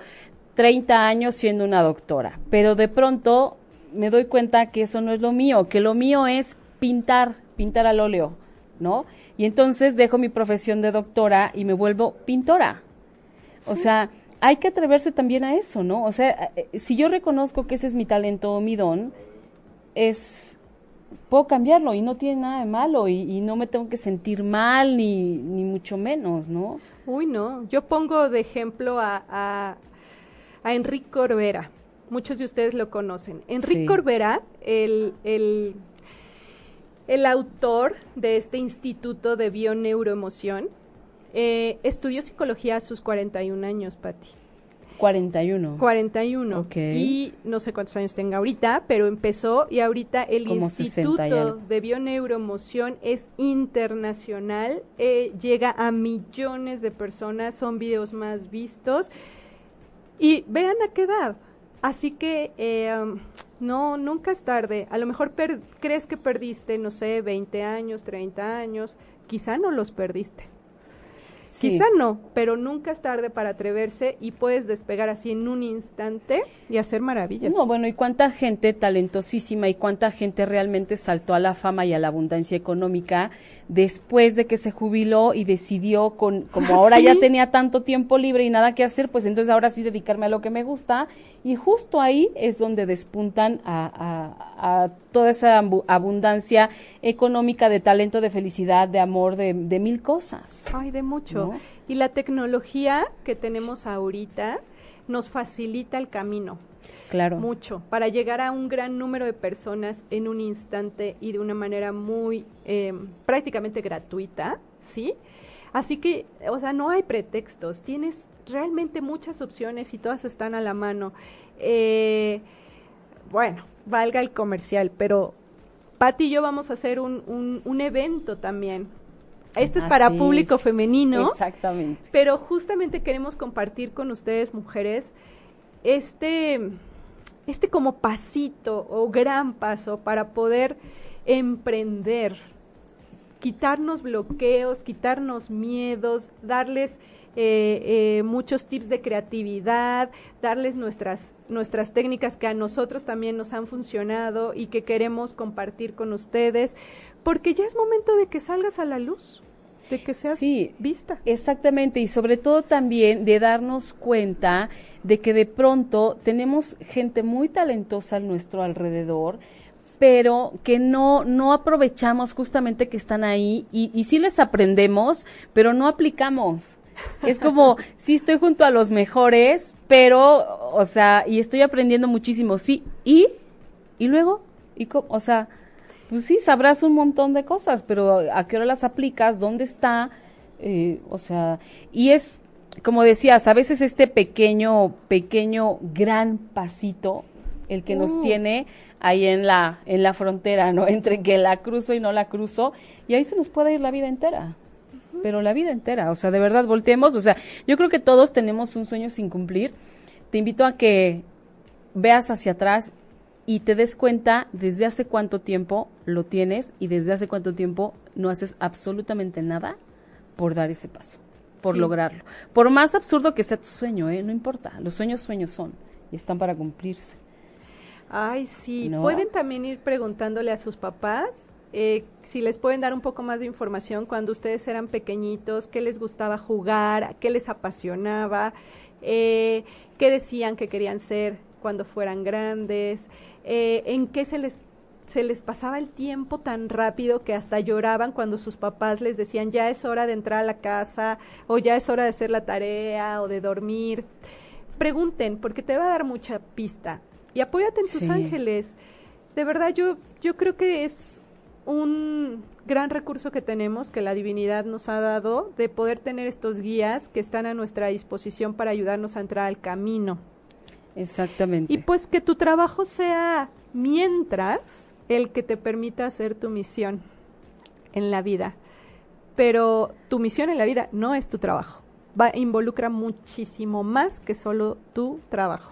30 años siendo una doctora, pero de pronto me doy cuenta que eso no es lo mío, que lo mío es pintar, pintar al óleo, ¿no? Y entonces dejo mi profesión de doctora y me vuelvo pintora. O sea, hay que atreverse también a eso, ¿no? O sea, eh, si yo reconozco que ese es mi talento o mi don, es puedo cambiarlo y no tiene nada de malo y, no me tengo que sentir mal ni, ni mucho menos, ¿no? Uy, no. Yo pongo de ejemplo a, a, a Enrique Corbera. Muchos de ustedes lo conocen. Enrique Corbera, el, el el autor de este Instituto de Bioneuroemoción eh, estudió psicología a sus 41 años, Patti. 41. 41. Y no sé cuántos años tenga ahorita, pero empezó y ahorita el Instituto de Bioneuroemoción es internacional, eh, llega a millones de personas, son videos más vistos. Y vean a qué edad. Así que eh, no, nunca es tarde. A lo mejor crees que perdiste, no sé, 20 años, 30 años. Quizá no los perdiste. Quizá no, pero nunca es tarde para atreverse y puedes despegar así en un instante y hacer maravillas. No, bueno, y cuánta gente talentosísima y cuánta gente realmente saltó a la fama y a la abundancia económica después de que se jubiló y decidió con como ahora ya tenía tanto tiempo libre y nada que hacer, pues entonces ahora sí dedicarme a lo que me gusta y justo ahí es donde despuntan a, a, toda esa abundancia económica de talento, de felicidad, de amor, de, de mil cosas. Ay, de mucho. Y la tecnología que tenemos ahorita nos facilita el camino. Claro. Mucho, para llegar a un gran número de personas en un instante y de una manera muy eh, prácticamente gratuita, ¿sí? Así que, o sea, no hay pretextos, tienes realmente muchas opciones y todas están a la mano. Eh, bueno, valga el comercial, pero Pati y yo vamos a hacer un, un, evento también. Este es para público femenino. Exactamente. Pero justamente queremos compartir con ustedes, mujeres, este este como pasito o gran paso para poder emprender, quitarnos bloqueos, quitarnos miedos, darles eh, eh, muchos tips de creatividad, darles nuestras, nuestras técnicas que a nosotros también nos han funcionado y que queremos compartir con ustedes, porque ya es momento de que salgas a la luz de que seas sí, vista. Exactamente, y sobre todo también de darnos cuenta de que de pronto tenemos gente muy talentosa a nuestro alrededor, pero que no, no aprovechamos justamente que están ahí y, y sí les aprendemos, pero no aplicamos. Es como, sí estoy junto a los mejores, pero, o sea, y estoy aprendiendo muchísimo, sí, y, y luego, y o sea, pues sí, sabrás un montón de cosas, pero ¿a qué hora las aplicas? ¿Dónde está? Eh, o sea, y es, como decías, a veces este pequeño, pequeño, gran pasito, el que nos uh. tiene ahí en la, en la frontera, ¿no? Entre que la cruzo y no la cruzo, y ahí se nos puede ir la vida entera. Pero la vida entera, o sea, de verdad, volteemos, o sea, yo creo que todos tenemos un sueño sin cumplir. Te invito a que veas hacia atrás y te des cuenta desde hace cuánto tiempo lo tienes y desde hace cuánto tiempo no haces absolutamente nada por dar ese paso, por lograrlo. Por más absurdo que sea tu sueño, ¿eh? no importa, los sueños sueños son y están para cumplirse. Ay, sí, pueden también ir preguntándole a sus papás eh, si les pueden dar un poco más de información cuando ustedes eran pequeñitos, qué les gustaba jugar, qué les apasionaba, eh, qué decían que querían ser cuando fueran grandes, eh, en qué se les se les pasaba el tiempo tan rápido que hasta lloraban cuando sus papás les decían ya es hora de entrar a la casa o ya es hora de hacer la tarea o de dormir. Pregunten, porque te va a dar mucha pista. Y apóyate en tus ángeles. De verdad, yo, yo creo que es un gran recurso que tenemos, que la divinidad nos ha dado, de poder tener estos guías que están a nuestra disposición para ayudarnos a entrar al camino. Exactamente. Y pues que tu trabajo sea mientras el que te permita hacer tu misión en la vida. pero tu misión en la vida no es tu trabajo. Va, involucra muchísimo más que solo tu trabajo.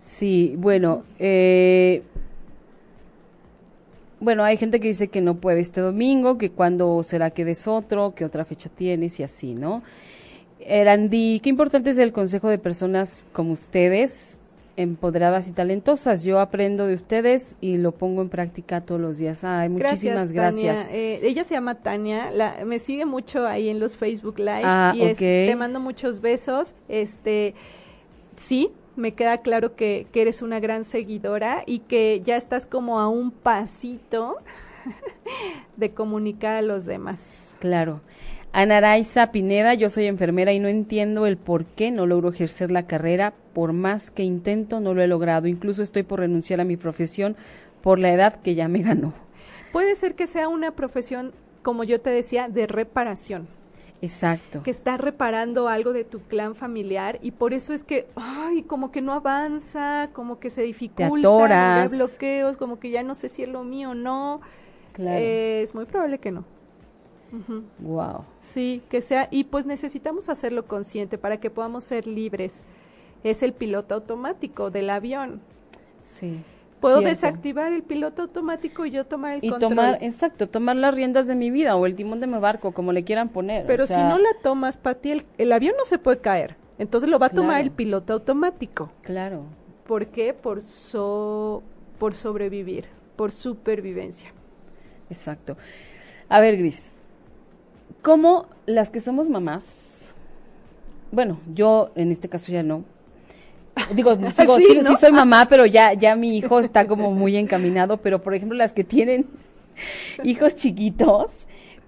Sí, bueno, eh, bueno, hay gente que dice que no puede este domingo, que cuando será que des otro, que otra fecha tienes y así, ¿no? Erandi, qué importante es el consejo de personas como ustedes, empoderadas y talentosas. Yo aprendo de ustedes y lo pongo en práctica todos los días. Ay, muchísimas gracias. Eh, ella se llama Tania, la, me sigue mucho ahí en los Facebook Lives ah, y te mando muchos besos. Este, sí, me queda claro que, que eres una gran seguidora y que ya estás como a un pasito de comunicar a los demás. Claro. Anaraiza Pineda, yo soy enfermera y no entiendo el por qué no logro ejercer la carrera. Por más que intento, no lo he logrado. Incluso estoy por renunciar a mi profesión por la edad que ya me ganó. Puede ser que sea una profesión, como yo te decía, de reparación. Exacto. Que está reparando algo de tu clan familiar y por eso es que, ay, como que no avanza, como que se dificulta, hay bloqueos, como que ya no sé si es lo mío o no. Claro. es muy probable que no. Wow. Sí, que sea, y pues necesitamos hacerlo consciente para que podamos ser libres. Es el piloto automático del avión. Sí. Puedo desactivar el piloto automático y yo tomar el y control. tomar, exacto, tomar las riendas de mi vida o el timón de mi barco, como le quieran poner. Pero si no la tomas, Pati, el, el, avión no se puede caer. Entonces lo va a tomar el piloto automático. Claro. ¿Por qué? Por, so, por sobrevivir, por supervivencia. Exacto. A ver, Gris, como las que somos mamás, bueno, yo en este caso ya no. Digo, sigo, sí, soy mamá, pero ya, ya mi hijo está como muy encaminado, pero por ejemplo las que tienen hijos chiquitos,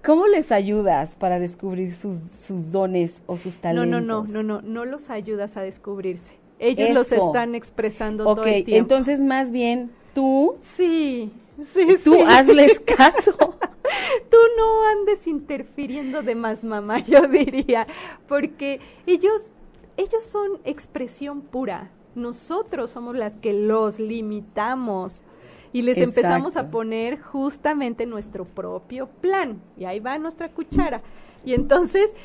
¿cómo les ayudas para descubrir sus, sus dones o sus talentos? No, no, no, no, no, no los ayudas a descubrirse. Ellos los están expresando todo el tiempo. entonces más bien tú. Sí, sí, Tú hazles caso. tú no andes interfiriendo de más, mamá, yo diría, porque ellos, ellos son expresión pura. Nosotros somos las que los limitamos y les empezamos a poner justamente nuestro propio plan. Y ahí va nuestra cuchara. Y entonces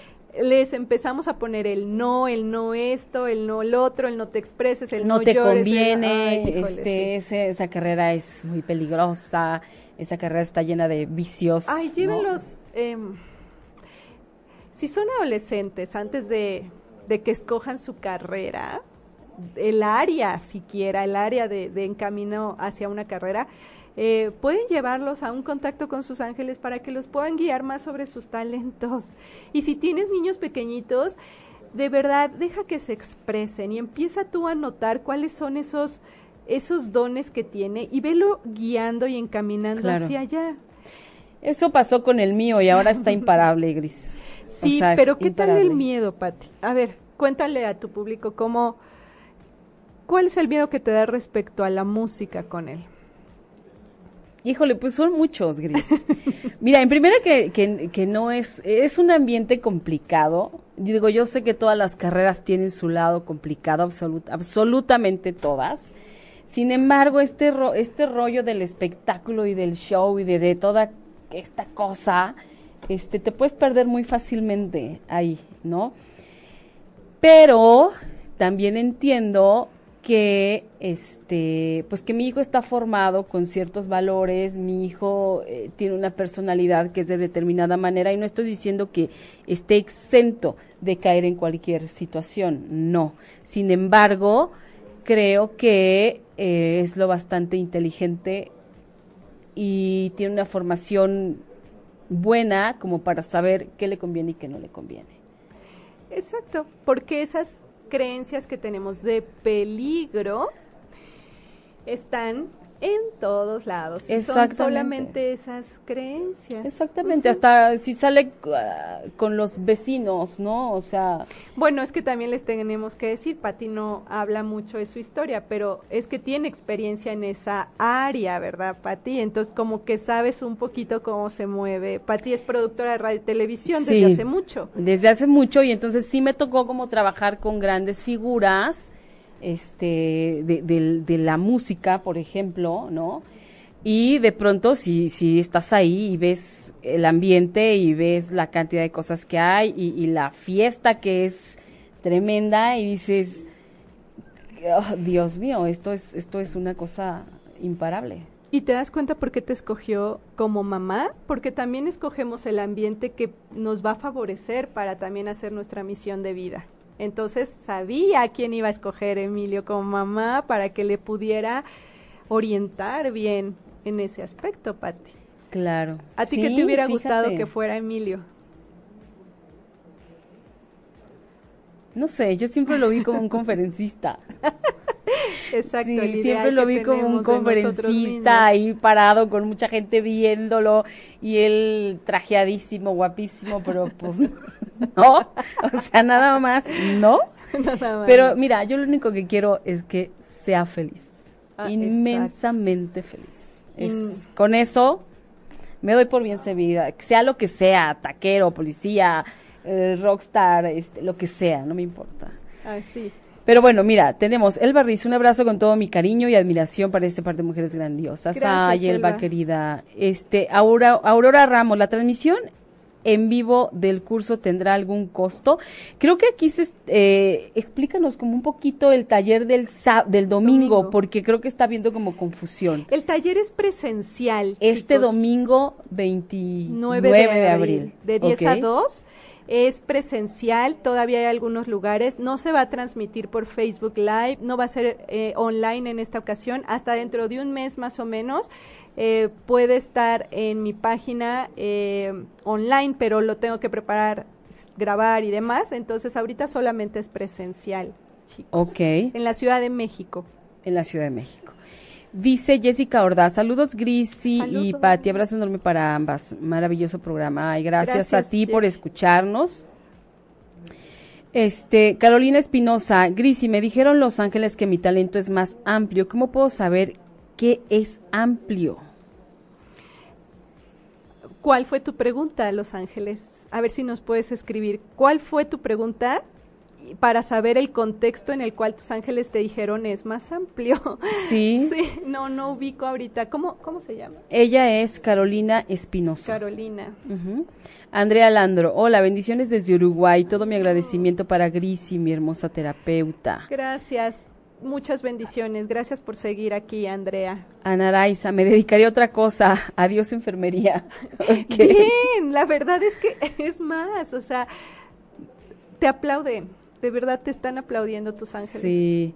les empezamos a poner el no, el no esto, el no el otro, el no te expreses, el no, no te conviene, este, esa carrera es muy peligrosa, esa carrera está llena de vicios. Ay, llévenlos. Em, si son adolescentes, antes de, que escojan su carrera, el área siquiera, el área de, de encamino hacia una carrera, eh, pueden llevarlos a un contacto con sus ángeles para que los puedan guiar más sobre sus talentos. Y si tienes niños pequeñitos, de verdad, deja que se expresen y empieza tú a notar cuáles son esos esos dones que tiene y velo guiando y encaminando hacia allá. Eso pasó con el mío y ahora está imparable, Gris. Sí, pero ¿qué tal el miedo, Pati? A ver, cuéntale a tu público cómo, cuál es el miedo que te da respecto a la música con él. Híjole, pues son muchos, Gris. Mira, en primera que, que, que, no es, es un ambiente complicado. Digo, yo sé que todas las carreras tienen su lado complicado, absolutamente todas. Sin embargo, este, este rollo del espectáculo y del show y de, toda esta cosa, este, te puedes perder muy fácilmente ahí, ¿no? Pero también entiendo que este pues que mi hijo está formado con ciertos valores mi hijo eh, tiene una personalidad que es de determinada manera y no estoy diciendo que esté exento de caer en cualquier situación no sin embargo creo que eh, es lo bastante inteligente y tiene una formación buena como para saber qué le conviene y qué no le conviene. Exacto, porque esas creencias que tenemos de peligro están en todos lados. Son solamente esas creencias. Exactamente, hasta si sale ah, con los vecinos, ¿no? O sea... Bueno, es que también les tenemos que decir, Pati no habla mucho de su historia, pero es que tiene experiencia en esa área, ¿verdad, Pati? Entonces, como que sabes un poquito cómo se mueve. Pati es productora de radio y televisión desde hace mucho. Desde hace mucho, y entonces sí me tocó como trabajar con grandes figuras este, de, la música, por ejemplo, ¿no? Y de pronto, si, si estás ahí y ves el ambiente y ves la cantidad de cosas que hay y, la fiesta que es tremenda y dices, oh, Dios mío, esto es, esto es una cosa imparable. Y te das cuenta por qué te escogió como mamá, porque también escogemos el ambiente que nos va a favorecer para también hacer nuestra misión de vida. Entonces sabía a quién iba a escoger Emilio como mamá para que le pudiera orientar bien en ese aspecto, Patti. Claro. ¿A ti Sí, qué te hubiera fíjate. gustado que fuera Emilio? No sé, yo siempre lo vi como un conferencista. Exacto. Sí, el siempre lo vi como un conferencista ahí parado con mucha gente viéndolo y él trajeadísimo, guapísimo, pero pues no, o sea, nada más, no. Nada más. Pero mira, yo lo único que quiero es que sea feliz, Ah, inmensamente feliz. Es, Mm. Con eso me doy por bien servida, sea lo que sea, taquero, policía, eh, rockstar, este, lo que sea, no me importa. Así. Pero bueno, mira, tenemos Elba Riz, un abrazo con todo mi cariño y admiración para este par de mujeres grandiosas. Gracias, Ay, Elba, Elba. querida. Este, Aurora, Aurora Ramos, la transmisión en vivo del curso tendrá algún costo. Creo que aquí se, eh, explícanos como un poquito el taller del, sa- del domingo, Domingo. porque creo que está habiendo como confusión. El taller es presencial. Este chicos. domingo 29 9 de, abril. De 10 a Ok. 2. Es presencial, todavía hay algunos lugares. No se va a transmitir por Facebook Live, no va a ser eh, online en esta ocasión. Hasta dentro de un mes más o menos eh, puede estar en mi página eh, online, pero lo tengo que preparar, grabar y demás. Entonces ahorita solamente es presencial, chicos. Ok. En la Ciudad de México. en la Ciudad de México. Dice Jessica Ordaz, saludos Grisi y. Pati, abrazo enorme para ambas. Maravilloso programa. Ay, gracias, Gracias, a ti por Jess. escucarnos. Este, Carolina Espinosa, Grisi, me dijeron Los Ángeles que mi talento es más amplio. ¿Cómo puedo saber qué es amplio? ¿Cuál fue tu pregunta, Los Ángeles? A ver si nos puedes escribir. ¿Cuál fue tu pregunta? Para saber el contexto en el cual tus ángeles te dijeron es más amplio. Sí. Sí, no, no ubico ahorita. ¿Cómo, cómo se llama? Ella es Carolina Espinosa. Carolina. Andrea Landro, hola, bendiciones desde Uruguay. Todo mi agradecimiento para Grisi, mi hermosa terapeuta. Gracias. Muchas bendiciones. Gracias por seguir aquí, Andrea. Ana Araiza, me dedicaría a otra cosa. Adiós, enfermería. Bien, la verdad es que es más, o sea, te aplauden. De verdad te están aplaudiendo tus ángeles. Sí.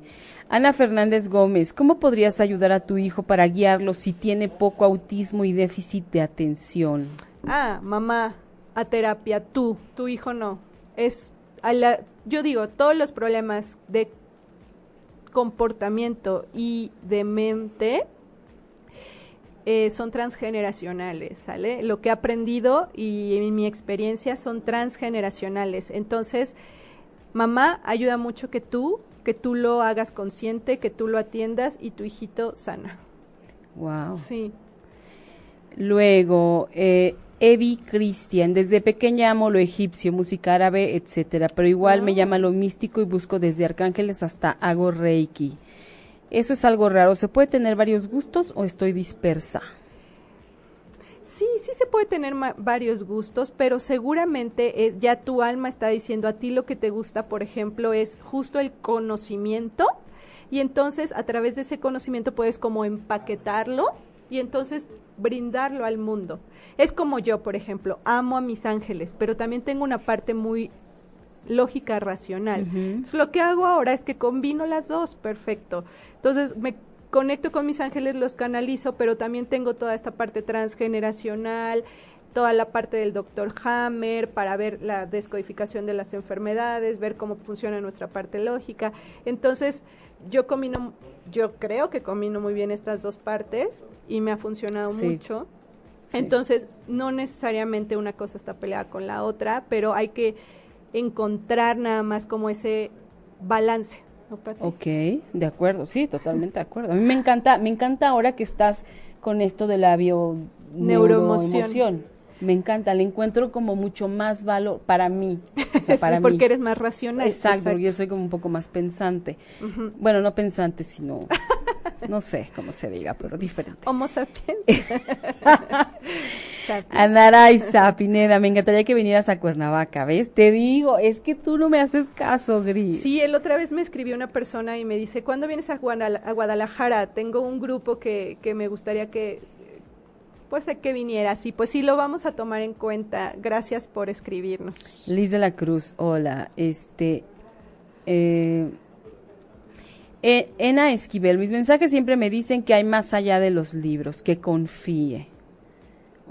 Ana Fernández Gómez, ¿cómo podrías ayudar a tu hijo para guiarlo si tiene poco autismo y déficit de atención? Ah, mamá, a terapia, tú, tu hijo no. Es, a la, yo digo, todos los problemas de comportamiento y de mente eh, son transgeneracionales, ¿sale? Lo que he aprendido y en mi experiencia son transgeneracionales. Entonces, mamá, ayuda mucho que tú, que tú lo hagas consciente, que tú lo atiendas y tu hijito sana. Wow. Sí. Luego, eh, Evi Cristian, desde pequeña amo lo egipcio, música árabe, etcétera, pero igual me Ah. llama lo místico y busco desde arcángeles hasta hago reiki. Eso es algo raro. ¿Se puede tener varios gustos o estoy dispersa? Sí, sí se puede tener varios gustos, pero seguramente eh, ya tu alma está diciendo a ti lo que te gusta, por ejemplo, es justo el conocimiento y entonces a través de ese conocimiento puedes como empaquetarlo y entonces brindarlo al mundo. Es como yo, por ejemplo, amo a mis ángeles, pero también tengo una parte muy lógica racional. Entonces, lo que hago ahora es que combino las dos, perfecto. Entonces me conecto con mis ángeles, los canalizo, pero también tengo toda esta parte transgeneracional, toda la parte del doctor Hammer para ver la descodificación de las enfermedades, ver cómo funciona nuestra parte lógica. Entonces, yo combino, yo creo que combino muy bien estas dos partes y me ha funcionado Sí. mucho. Sí. Entonces, no necesariamente una cosa está peleada con la otra, pero hay que encontrar nada más como ese balance. Ok, de acuerdo, sí, totalmente de acuerdo. A mí me encanta, me encanta ahora que estás con esto de la bio Neuroemoción. Me encanta, le encuentro como mucho más valor para mí. O sea, Sí, porque mí. eres más racional. Exacto, porque yo soy como un poco más pensante. Bueno, no pensante, sino no sé cómo se diga, pero diferente. Homo sapiens. Anaraiza, Pineda, me encantaría que vinieras a Cuernavaca, ¿ves? Te digo, es que tú no me haces caso, Gris. Sí, el otra vez me escribió una persona y me dice, ¿cuándo vienes a, Guadalajara? Tengo un grupo que, que me gustaría que, pues, que vinieras. Y pues sí, lo vamos a tomar en cuenta. Gracias por escribirnos. Liz de la Cruz, hola. Este, eh, eh, Ena Esquivel, mis mensajes siempre me dicen que hay más allá de los libros, que confíe.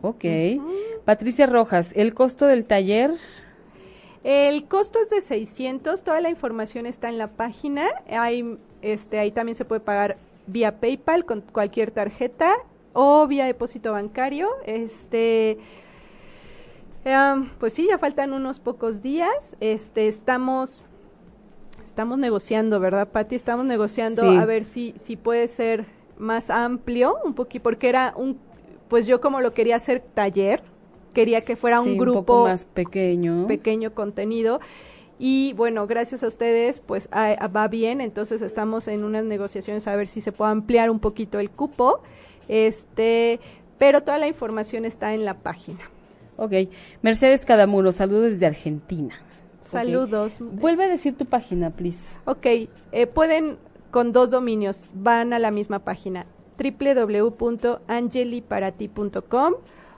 Ok. Patricia Rojas, ¿el costo del taller? El costo es de 600, toda la información está en la página. Hay, este, ahí también se puede pagar vía PayPal con cualquier tarjeta o vía depósito bancario. Este, pues sí, ya faltan unos pocos días. Este, estamos, estamos negociando, ¿verdad, Patti? Estamos negociando a ver si, si puede ser más amplio, un poquito, porque era un pues yo como lo quería hacer taller, quería que fuera un grupo más pequeño, pequeño contenido. Y bueno, gracias a ustedes, pues va bien. Entonces estamos en unas negociaciones a ver si se puede ampliar un poquito el cupo. Este, pero toda la información está en la página. Ok. Mercedes Cadamuro, saludos desde Argentina. Saludos. Vuelve a decir tu página, please. Ok. Eh, pueden, con dos dominios, van a la misma página www.angeliparati.com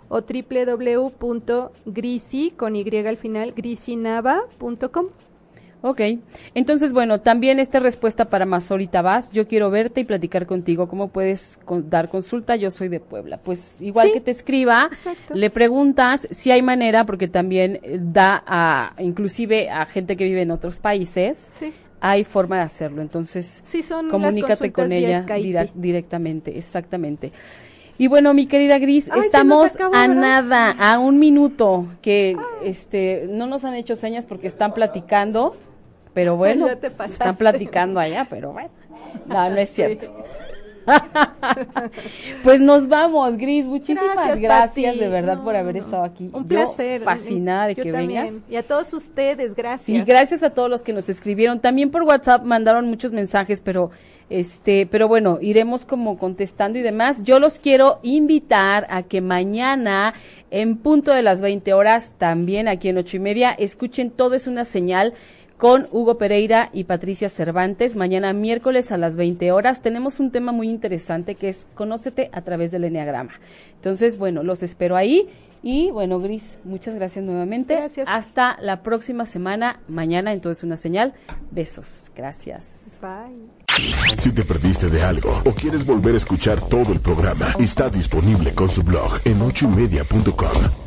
o www.grisi con y al final grisinava.com. Ok, entonces bueno, también esta respuesta para Mazorita Vas, yo quiero verte y platicar contigo, ¿cómo puedes dar consulta? Yo soy de Puebla, pues igual que te escriba, le preguntas si hay manera, porque también eh, da a, inclusive a gente que vive en otros países, sí hay forma de hacerlo. Entonces, comunícate con ella directamente, exactamente. Y bueno, mi querida Gris, estamos a nada, a un minuto que este no nos han hecho señas porque están platicando, pero bueno, están platicando allá, pero bueno. No, no es cierto. pues nos vamos, Gris. Muchísimas gracias, de verdad por haber estado aquí. Un placer. Fascinada de que vengas. Y a todos ustedes, gracias. Y gracias a todos los que nos escribieron. También por WhatsApp mandaron muchos mensajes, pero este, pero bueno, iremos como contestando y demás. Yo los quiero invitar a que mañana, en punto de las 20 horas, también aquí en ocho y media, escuchen todo es una señal con Hugo Pereira y Patricia Cervantes. Mañana miércoles a las 20 horas tenemos un tema muy interesante que es Conócete a través del Enneagrama. Entonces, bueno, los espero ahí. Y bueno, Gris, muchas gracias nuevamente. Gracias. Hasta la próxima semana, mañana entonces una señal. Besos. Gracias. Bye. Si te perdiste de algo o quieres volver a escuchar todo el programa, está disponible con su blog en ochoymedia.com